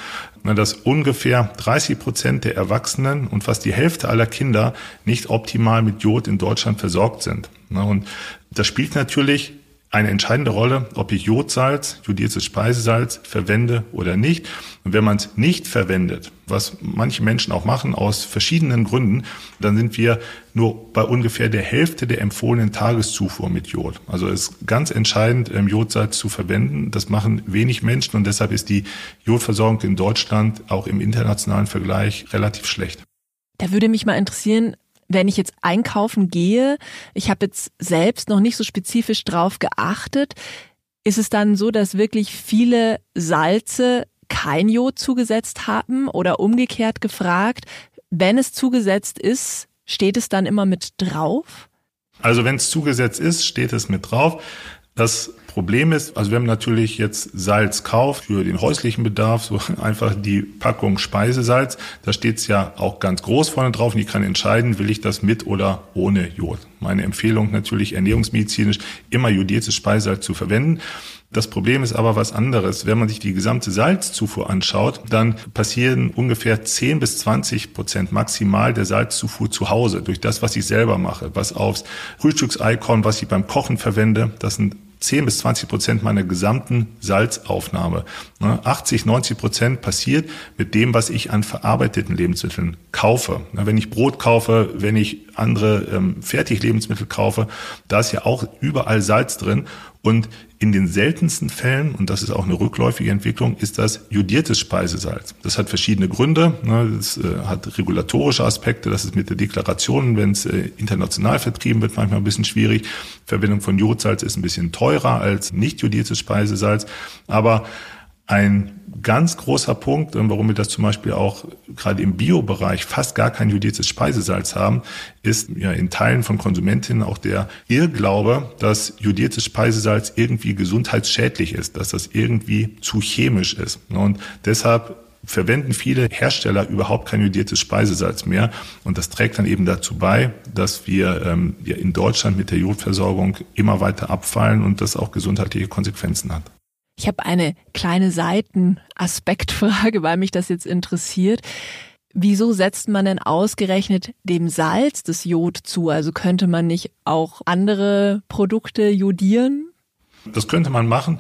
dass ungefähr 30 Prozent der Erwachsenen und fast die Hälfte aller Kinder nicht optimal mit Jod in Deutschland versorgt sind. Und das spielt natürlich eine entscheidende Rolle, ob ich Jodsalz, jodiertes Speisesalz verwende oder nicht. Und wenn man es nicht verwendet, was manche Menschen auch machen aus verschiedenen Gründen, dann sind wir nur bei ungefähr der Hälfte der empfohlenen Tageszufuhr mit Jod. Also es ist ganz entscheidend, Jodsalz zu verwenden. Das machen wenig Menschen und deshalb ist die Jodversorgung in Deutschland auch im internationalen Vergleich relativ schlecht. Da würde mich mal interessieren, wenn ich jetzt einkaufen gehe, ich habe jetzt selbst noch nicht so spezifisch drauf geachtet, ist es dann so, dass wirklich viele Salze kein Jod zugesetzt haben oder umgekehrt gefragt, wenn es zugesetzt ist, steht es dann immer mit drauf? Also wenn es zugesetzt ist, steht es mit drauf. Das Problem ist, also wir haben natürlich jetzt Salz kauft für den häuslichen Bedarf, so einfach die Packung Speisesalz. Da steht es ja auch ganz groß vorne drauf und ich kann entscheiden, will ich das mit oder ohne Jod. Meine Empfehlung natürlich ernährungsmedizinisch immer jodiertes Speisesalz zu verwenden. Das Problem ist aber was anderes. Wenn man sich die gesamte Salzzufuhr anschaut, dann passieren ungefähr 10 bis 20 Prozent maximal der Salzzufuhr zu Hause durch das, was ich selber mache, was aufs Frühstücksei was ich beim Kochen verwende. Das sind 10 bis 20 Prozent meiner gesamten Salzaufnahme. 80, 90 Prozent passiert mit dem, was ich an verarbeiteten Lebensmitteln kaufe. Wenn ich Brot kaufe, wenn ich andere ähm, Fertiglebensmittel kaufe, da ist ja auch überall Salz drin. Und in den seltensten Fällen, und das ist auch eine rückläufige Entwicklung, ist das jodiertes Speisesalz. Das hat verschiedene Gründe. Ne? Das äh, hat regulatorische Aspekte. Das ist mit der Deklaration, wenn es äh, international vertrieben wird, manchmal ein bisschen schwierig. Verwendung von Jodsalz ist ein bisschen teurer als nicht jodiertes Speisesalz. Aber ein ganz großer Punkt, warum wir das zum Beispiel auch gerade im Bio-Bereich fast gar kein jodiertes Speisesalz haben, ist ja in Teilen von Konsumentinnen auch der Irrglaube, dass jodiertes Speisesalz irgendwie gesundheitsschädlich ist, dass das irgendwie zu chemisch ist. Und deshalb verwenden viele Hersteller überhaupt kein jodiertes Speisesalz mehr. Und das trägt dann eben dazu bei, dass wir ähm, ja in Deutschland mit der Jodversorgung immer weiter abfallen und das auch gesundheitliche Konsequenzen hat. Ich habe eine kleine Seitenaspektfrage, weil mich das jetzt interessiert. Wieso setzt man denn ausgerechnet dem Salz das Jod zu? Also könnte man nicht auch andere Produkte jodieren? Das könnte man machen.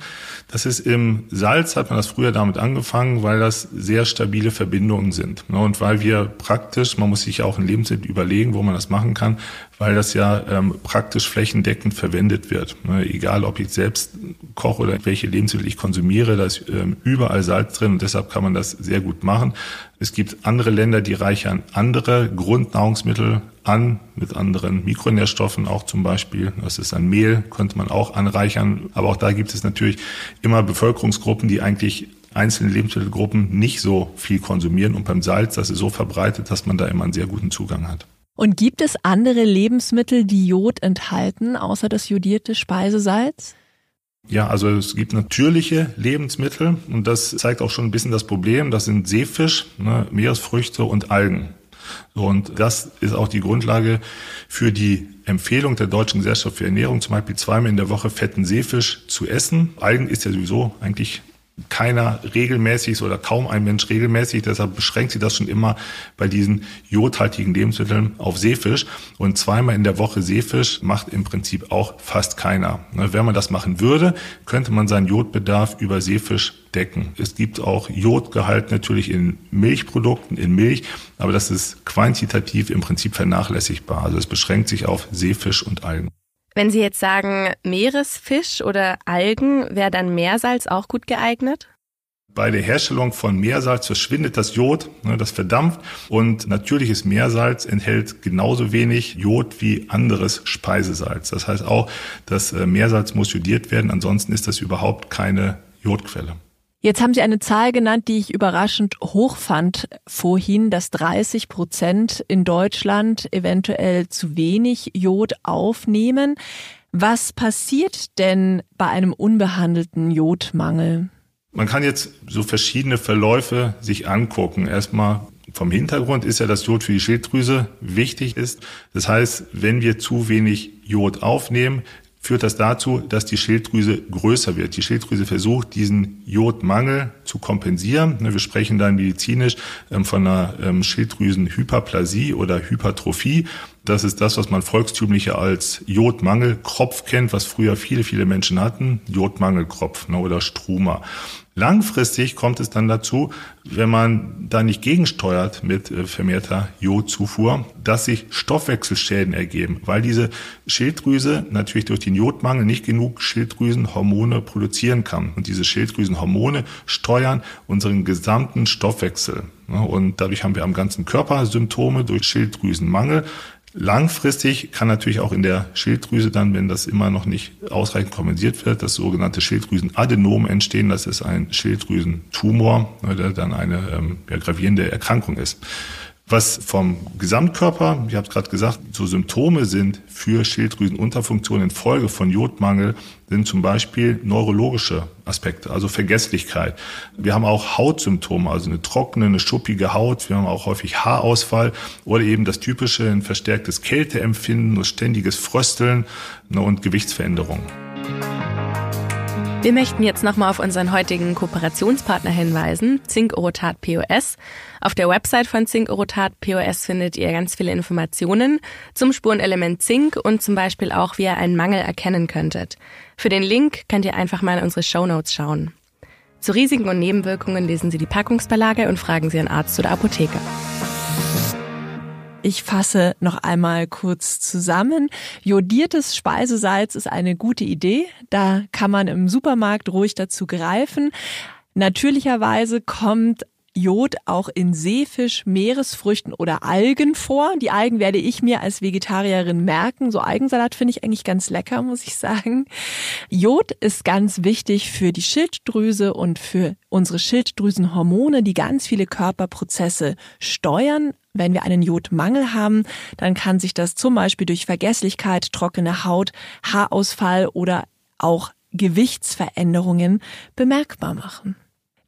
Das ist im Salz, hat man das früher damit angefangen, weil das sehr stabile Verbindungen sind. Ne? Und weil wir praktisch, man muss sich auch ein Lebensmittel überlegen, wo man das machen kann, weil das ja ähm, praktisch flächendeckend verwendet wird. Ne? Egal, ob ich selbst koche oder welche Lebensmittel ich konsumiere, da ist ähm, überall Salz drin und deshalb kann man das sehr gut machen. Es gibt andere Länder, die reichern andere Grundnahrungsmittel an mit anderen Mikronährstoffen, auch zum Beispiel, das ist ein Mehl, könnte man auch anreichern. Aber auch da gibt es natürlich immer Bevölkerungsgruppen, die eigentlich einzelne Lebensmittelgruppen nicht so viel konsumieren. Und beim Salz, das ist so verbreitet, dass man da immer einen sehr guten Zugang hat. Und gibt es andere Lebensmittel, die Jod enthalten, außer das jodierte Speisesalz? Ja, also es gibt natürliche Lebensmittel und das zeigt auch schon ein bisschen das Problem. Das sind Seefisch, ne, Meeresfrüchte und Algen. Und das ist auch die Grundlage für die Empfehlung der Deutschen Gesellschaft für Ernährung, zum Beispiel zweimal in der Woche fetten Seefisch zu essen. Algen ist ja sowieso eigentlich keiner regelmäßig oder kaum ein Mensch regelmäßig. Deshalb beschränkt sie das schon immer bei diesen jodhaltigen Lebensmitteln auf Seefisch. Und zweimal in der Woche Seefisch macht im Prinzip auch fast keiner. Ne, wenn man das machen würde, könnte man seinen Jodbedarf über Seefisch decken. Es gibt auch Jodgehalt natürlich in Milchprodukten, in Milch, aber das ist quantitativ im Prinzip vernachlässigbar. Also es beschränkt sich auf Seefisch und Algen. Wenn Sie jetzt sagen Meeresfisch oder Algen, wäre dann Meersalz auch gut geeignet? Bei der Herstellung von Meersalz verschwindet das Jod, ne, das verdampft und natürliches Meersalz enthält genauso wenig Jod wie anderes Speisesalz. Das heißt auch, das äh, Meersalz muss jodiert werden, ansonsten ist das überhaupt keine Jodquelle. Jetzt haben Sie eine Zahl genannt, die ich überraschend hoch fand vorhin, dass 30 Prozent in Deutschland eventuell zu wenig Jod aufnehmen. Was passiert denn bei einem unbehandelten Jodmangel? Man kann jetzt so verschiedene Verläufe sich angucken. Erstmal vom Hintergrund ist ja, dass Jod für die Schilddrüse wichtig ist. Das heißt, wenn wir zu wenig Jod aufnehmen, führt das dazu, dass die Schilddrüse größer wird. Die Schilddrüse versucht, diesen Jodmangel zu kompensieren. Ne, wir sprechen dann medizinisch ähm, von einer ähm, Schilddrüsenhyperplasie oder Hypertrophie. Das ist das, was man volkstümlicher als Jodmangelkropf kennt, was früher viele, viele Menschen hatten. Jodmangelkropf ne, oder Struma. Langfristig kommt es dann dazu, wenn man da nicht gegensteuert mit äh, vermehrter Jodzufuhr, dass sich Stoffwechselschäden ergeben, weil diese Schilddrüse natürlich durch den Jodmangel nicht genug Schilddrüsenhormone produzieren kann. Und diese Schilddrüsenhormone steuern unseren gesamten Stoffwechsel. Und dadurch haben wir am ganzen Körper Symptome durch Schilddrüsenmangel. Langfristig kann natürlich auch in der Schilddrüse dann, wenn das immer noch nicht ausreichend kompensiert wird, das sogenannte Schilddrüsenadenom entstehen. Das ist ein Schilddrüsentumor, der dann eine ähm, ja, gravierende Erkrankung ist. Was vom Gesamtkörper, ich habe es gerade gesagt, so Symptome sind für Schilddrüsenunterfunktion in Folge von Jodmangel, sind zum Beispiel neurologische Aspekte, also Vergesslichkeit. Wir haben auch Hautsymptome, also eine trockene, eine schuppige Haut. Wir haben auch häufig Haarausfall oder eben das typische, ein verstärktes Kälteempfinden, ständiges Frösteln ne, und Gewichtsveränderungen. Wir möchten jetzt nochmal auf unseren heutigen Kooperationspartner hinweisen, Zink Orotat POS. Auf der Website von Zink Orotat POS findet ihr ganz viele Informationen zum Spurenelement Zink und zum Beispiel auch, wie ihr einen Mangel erkennen könntet. Für den Link könnt ihr einfach mal in unsere Show Notes schauen. Zu Risiken und Nebenwirkungen lesen Sie die Packungsbeilage und fragen Sie Ihren Arzt oder Apotheker. Ich fasse noch einmal kurz zusammen. Jodiertes Speisesalz ist eine gute Idee. Da kann man im Supermarkt ruhig dazu greifen. Natürlicherweise kommt Jod auch in Seefisch, Meeresfrüchten oder Algen vor. Die Algen werde ich mir als Vegetarierin merken. So Algensalat finde ich eigentlich ganz lecker, muss ich sagen. Jod ist ganz wichtig für die Schilddrüse und für unsere Schilddrüsenhormone, die ganz viele Körperprozesse steuern. Wenn wir einen Jodmangel haben, dann kann sich das zum Beispiel durch Vergesslichkeit, trockene Haut, Haarausfall oder auch Gewichtsveränderungen bemerkbar machen.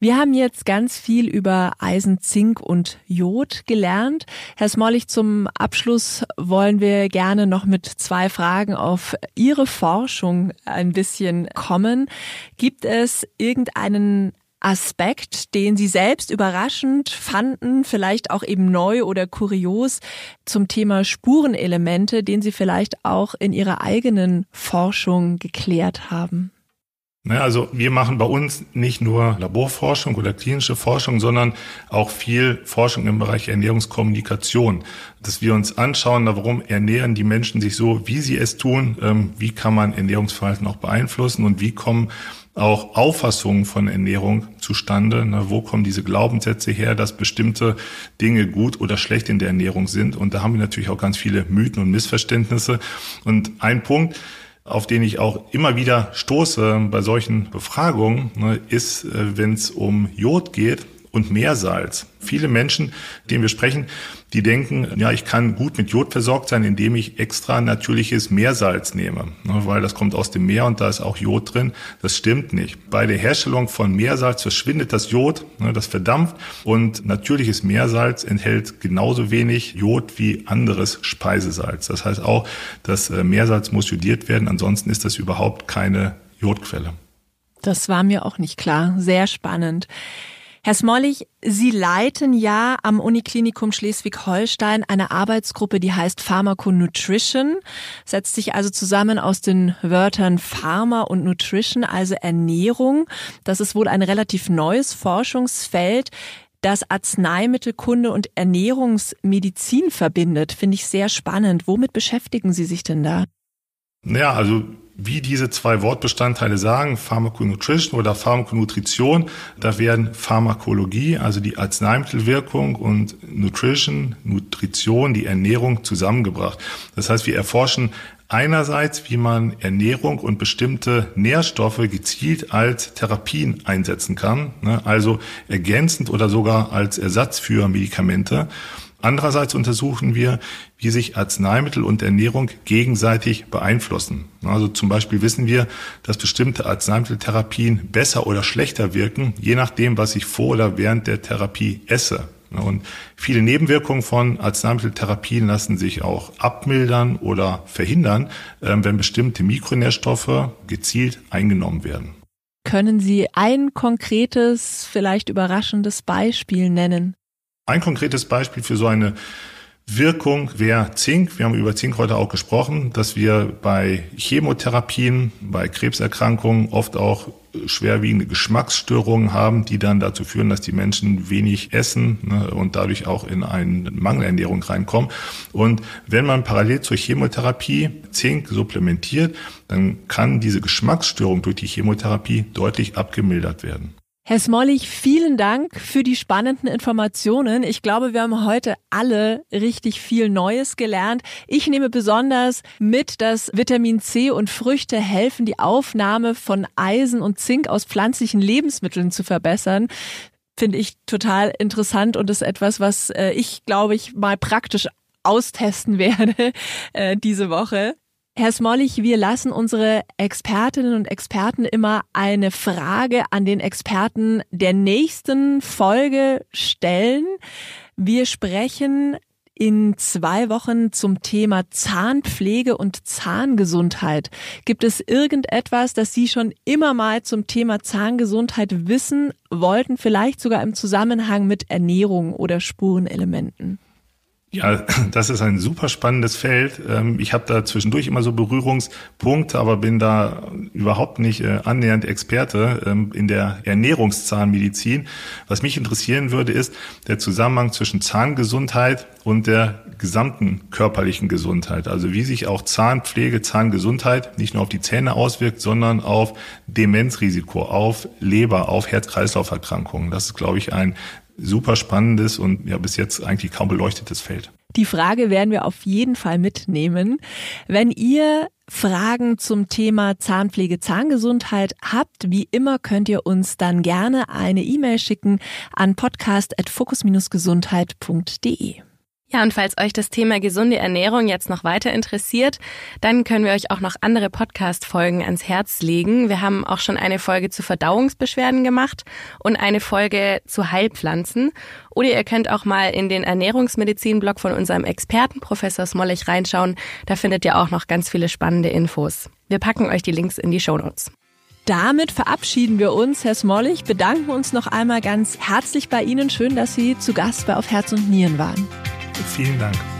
Wir haben jetzt ganz viel über Eisen, Zink und Jod gelernt. Herr Smollig, zum Abschluss wollen wir gerne noch mit zwei Fragen auf Ihre Forschung ein bisschen kommen. Gibt es irgendeinen Aspekt, den Sie selbst überraschend fanden, vielleicht auch eben neu oder kurios zum Thema Spurenelemente, den Sie vielleicht auch in Ihrer eigenen Forschung geklärt haben? Ne, also wir machen bei uns nicht nur Laborforschung oder klinische Forschung, sondern auch viel Forschung im Bereich Ernährungskommunikation, dass wir uns anschauen, warum ernähren die Menschen sich so, wie sie es tun, ähm, wie kann man Ernährungsverhalten auch beeinflussen und wie kommen auch Auffassungen von Ernährung zustande. Wo kommen diese Glaubenssätze her, dass bestimmte Dinge gut oder schlecht in der Ernährung sind? Und da haben wir natürlich auch ganz viele Mythen und Missverständnisse. Und ein Punkt, auf den ich auch immer wieder stoße bei solchen Befragungen, ne, ist, äh, wenn es um Jod geht und Meersalz. Viele Menschen, denen wir sprechen, die denken, ja, ich kann gut mit Jod versorgt sein, indem ich extra natürliches Meersalz nehme, ne, weil das kommt aus dem Meer und da ist auch Jod drin. Das stimmt nicht. Bei der Herstellung von Meersalz verschwindet das Jod, ne, das verdampft und natürliches Meersalz enthält genauso wenig Jod wie anderes Speisesalz. Das heißt auch, das äh, Meersalz muss jodiert werden, ansonsten ist das überhaupt keine Jodquelle. Das war mir auch nicht klar. Sehr spannend. Herr Smollig, Sie leiten ja am Uniklinikum Schleswig-Holstein eine Arbeitsgruppe, die heißt Pharmaconutrition, setzt sich also zusammen aus den Wörtern Pharma und Nutrition, also Ernährung. Das ist wohl ein relativ neues Forschungsfeld das Arzneimittelkunde und Ernährungsmedizin verbindet. Finde ich sehr spannend. Womit beschäftigen Sie sich denn da? Ja, also wie diese zwei Wortbestandteile sagen, Pharmakonutrition oder Pharmakonutrition, da werden Pharmakologie, also die Arzneimittelwirkung und Nutrition, Nutrition, die Ernährung zusammengebracht. Das heißt, wir erforschen einerseits, wie man Ernährung und bestimmte Nährstoffe gezielt als Therapien einsetzen kann, ne, also ergänzend oder sogar als Ersatz für Medikamente. Andererseits untersuchen wir, wie sich Arzneimittel und Ernährung gegenseitig beeinflussen. Also zum Beispiel wissen wir, dass bestimmte Arzneimitteltherapien besser oder schlechter wirken, je nachdem, was ich vor oder während der Therapie esse. Und viele Nebenwirkungen von Arzneimitteltherapien lassen sich auch abmildern oder verhindern, ähm, wenn bestimmte Mikronährstoffe gezielt eingenommen werden. Können Sie ein konkretes, vielleicht überraschendes Beispiel nennen? Ein konkretes Beispiel für so eine Wirkung wäre Zink. Wir haben über Zink heute auch gesprochen, dass wir bei Chemotherapien, bei Krebserkrankungen oft auch schwerwiegende Geschmacksstörungen haben, die dann dazu führen, dass die Menschen wenig essen ne, und dadurch auch in eine Mangelernährung reinkommen. Und wenn man parallel zur Chemotherapie Zink supplementiert, dann kann diese Geschmacksstörung durch die Chemotherapie deutlich abgemildert werden. Herr Smollig, vielen Dank für die spannenden Informationen. Ich glaube, wir haben heute alle richtig viel Neues gelernt. Ich nehme besonders mit, dass Vitamin C und Früchte helfen, die Aufnahme von Eisen und Zink aus pflanzlichen Lebensmitteln zu verbessern. Finde ich total interessant und ist etwas, was äh, ich, glaube ich, mal praktisch austesten werde äh, diese Woche. Herr Smollig, wir lassen unsere Expertinnen und Experten immer eine Frage an den Experten der nächsten Folge stellen. Wir sprechen in zwei Wochen zum Thema Zahnpflege und Zahngesundheit. Gibt es irgendetwas, das Sie schon immer mal zum Thema Zahngesundheit wissen wollten, vielleicht sogar im Zusammenhang mit Ernährung oder Spurenelementen? Ja, das ist ein super spannendes Feld. Ähm, ich habe da zwischendurch immer so Berührungspunkte, aber bin da überhaupt nicht äh, annähernd Experte ähm, in der Ernährungszahnmedizin. Was mich interessieren würde, ist der Zusammenhang zwischen Zahngesundheit und der gesamten körperlichen Gesundheit. Also wie sich auch Zahnpflege, Zahngesundheit nicht nur auf die Zähne auswirkt, sondern auf Demenzrisiko, auf Leber, auf Herz-Kreislauf-Erkrankungen. Das ist, glaube ich, ein super spannendes und ja bis jetzt eigentlich kaum beleuchtetes Feld. Die Frage werden wir auf jeden Fall mitnehmen. Wenn ihr Fragen zum Thema Zahnpflege, Zahngesundheit habt, wie immer könnt ihr uns dann gerne eine E-Mail schicken an podcast.fokus-gesundheit.de. Ja, und falls euch das Thema gesunde Ernährung jetzt noch weiter interessiert, dann können wir euch auch noch andere Podcast-Folgen ans Herz legen. Wir haben auch schon eine Folge zu Verdauungsbeschwerden gemacht und eine Folge zu Heilpflanzen. Oder ihr könnt auch mal in den Ernährungsmedizin-Blog von unserem Experten Professor Smollig reinschauen. Da findet ihr auch noch ganz viele spannende Infos. Wir packen euch die Links in die Show Notes. Damit verabschieden wir uns, Herr Smollig, bedanken uns noch einmal ganz herzlich bei Ihnen. Schön, dass Sie zu Gast bei Auf Herz und Nieren waren. Vielen Dank.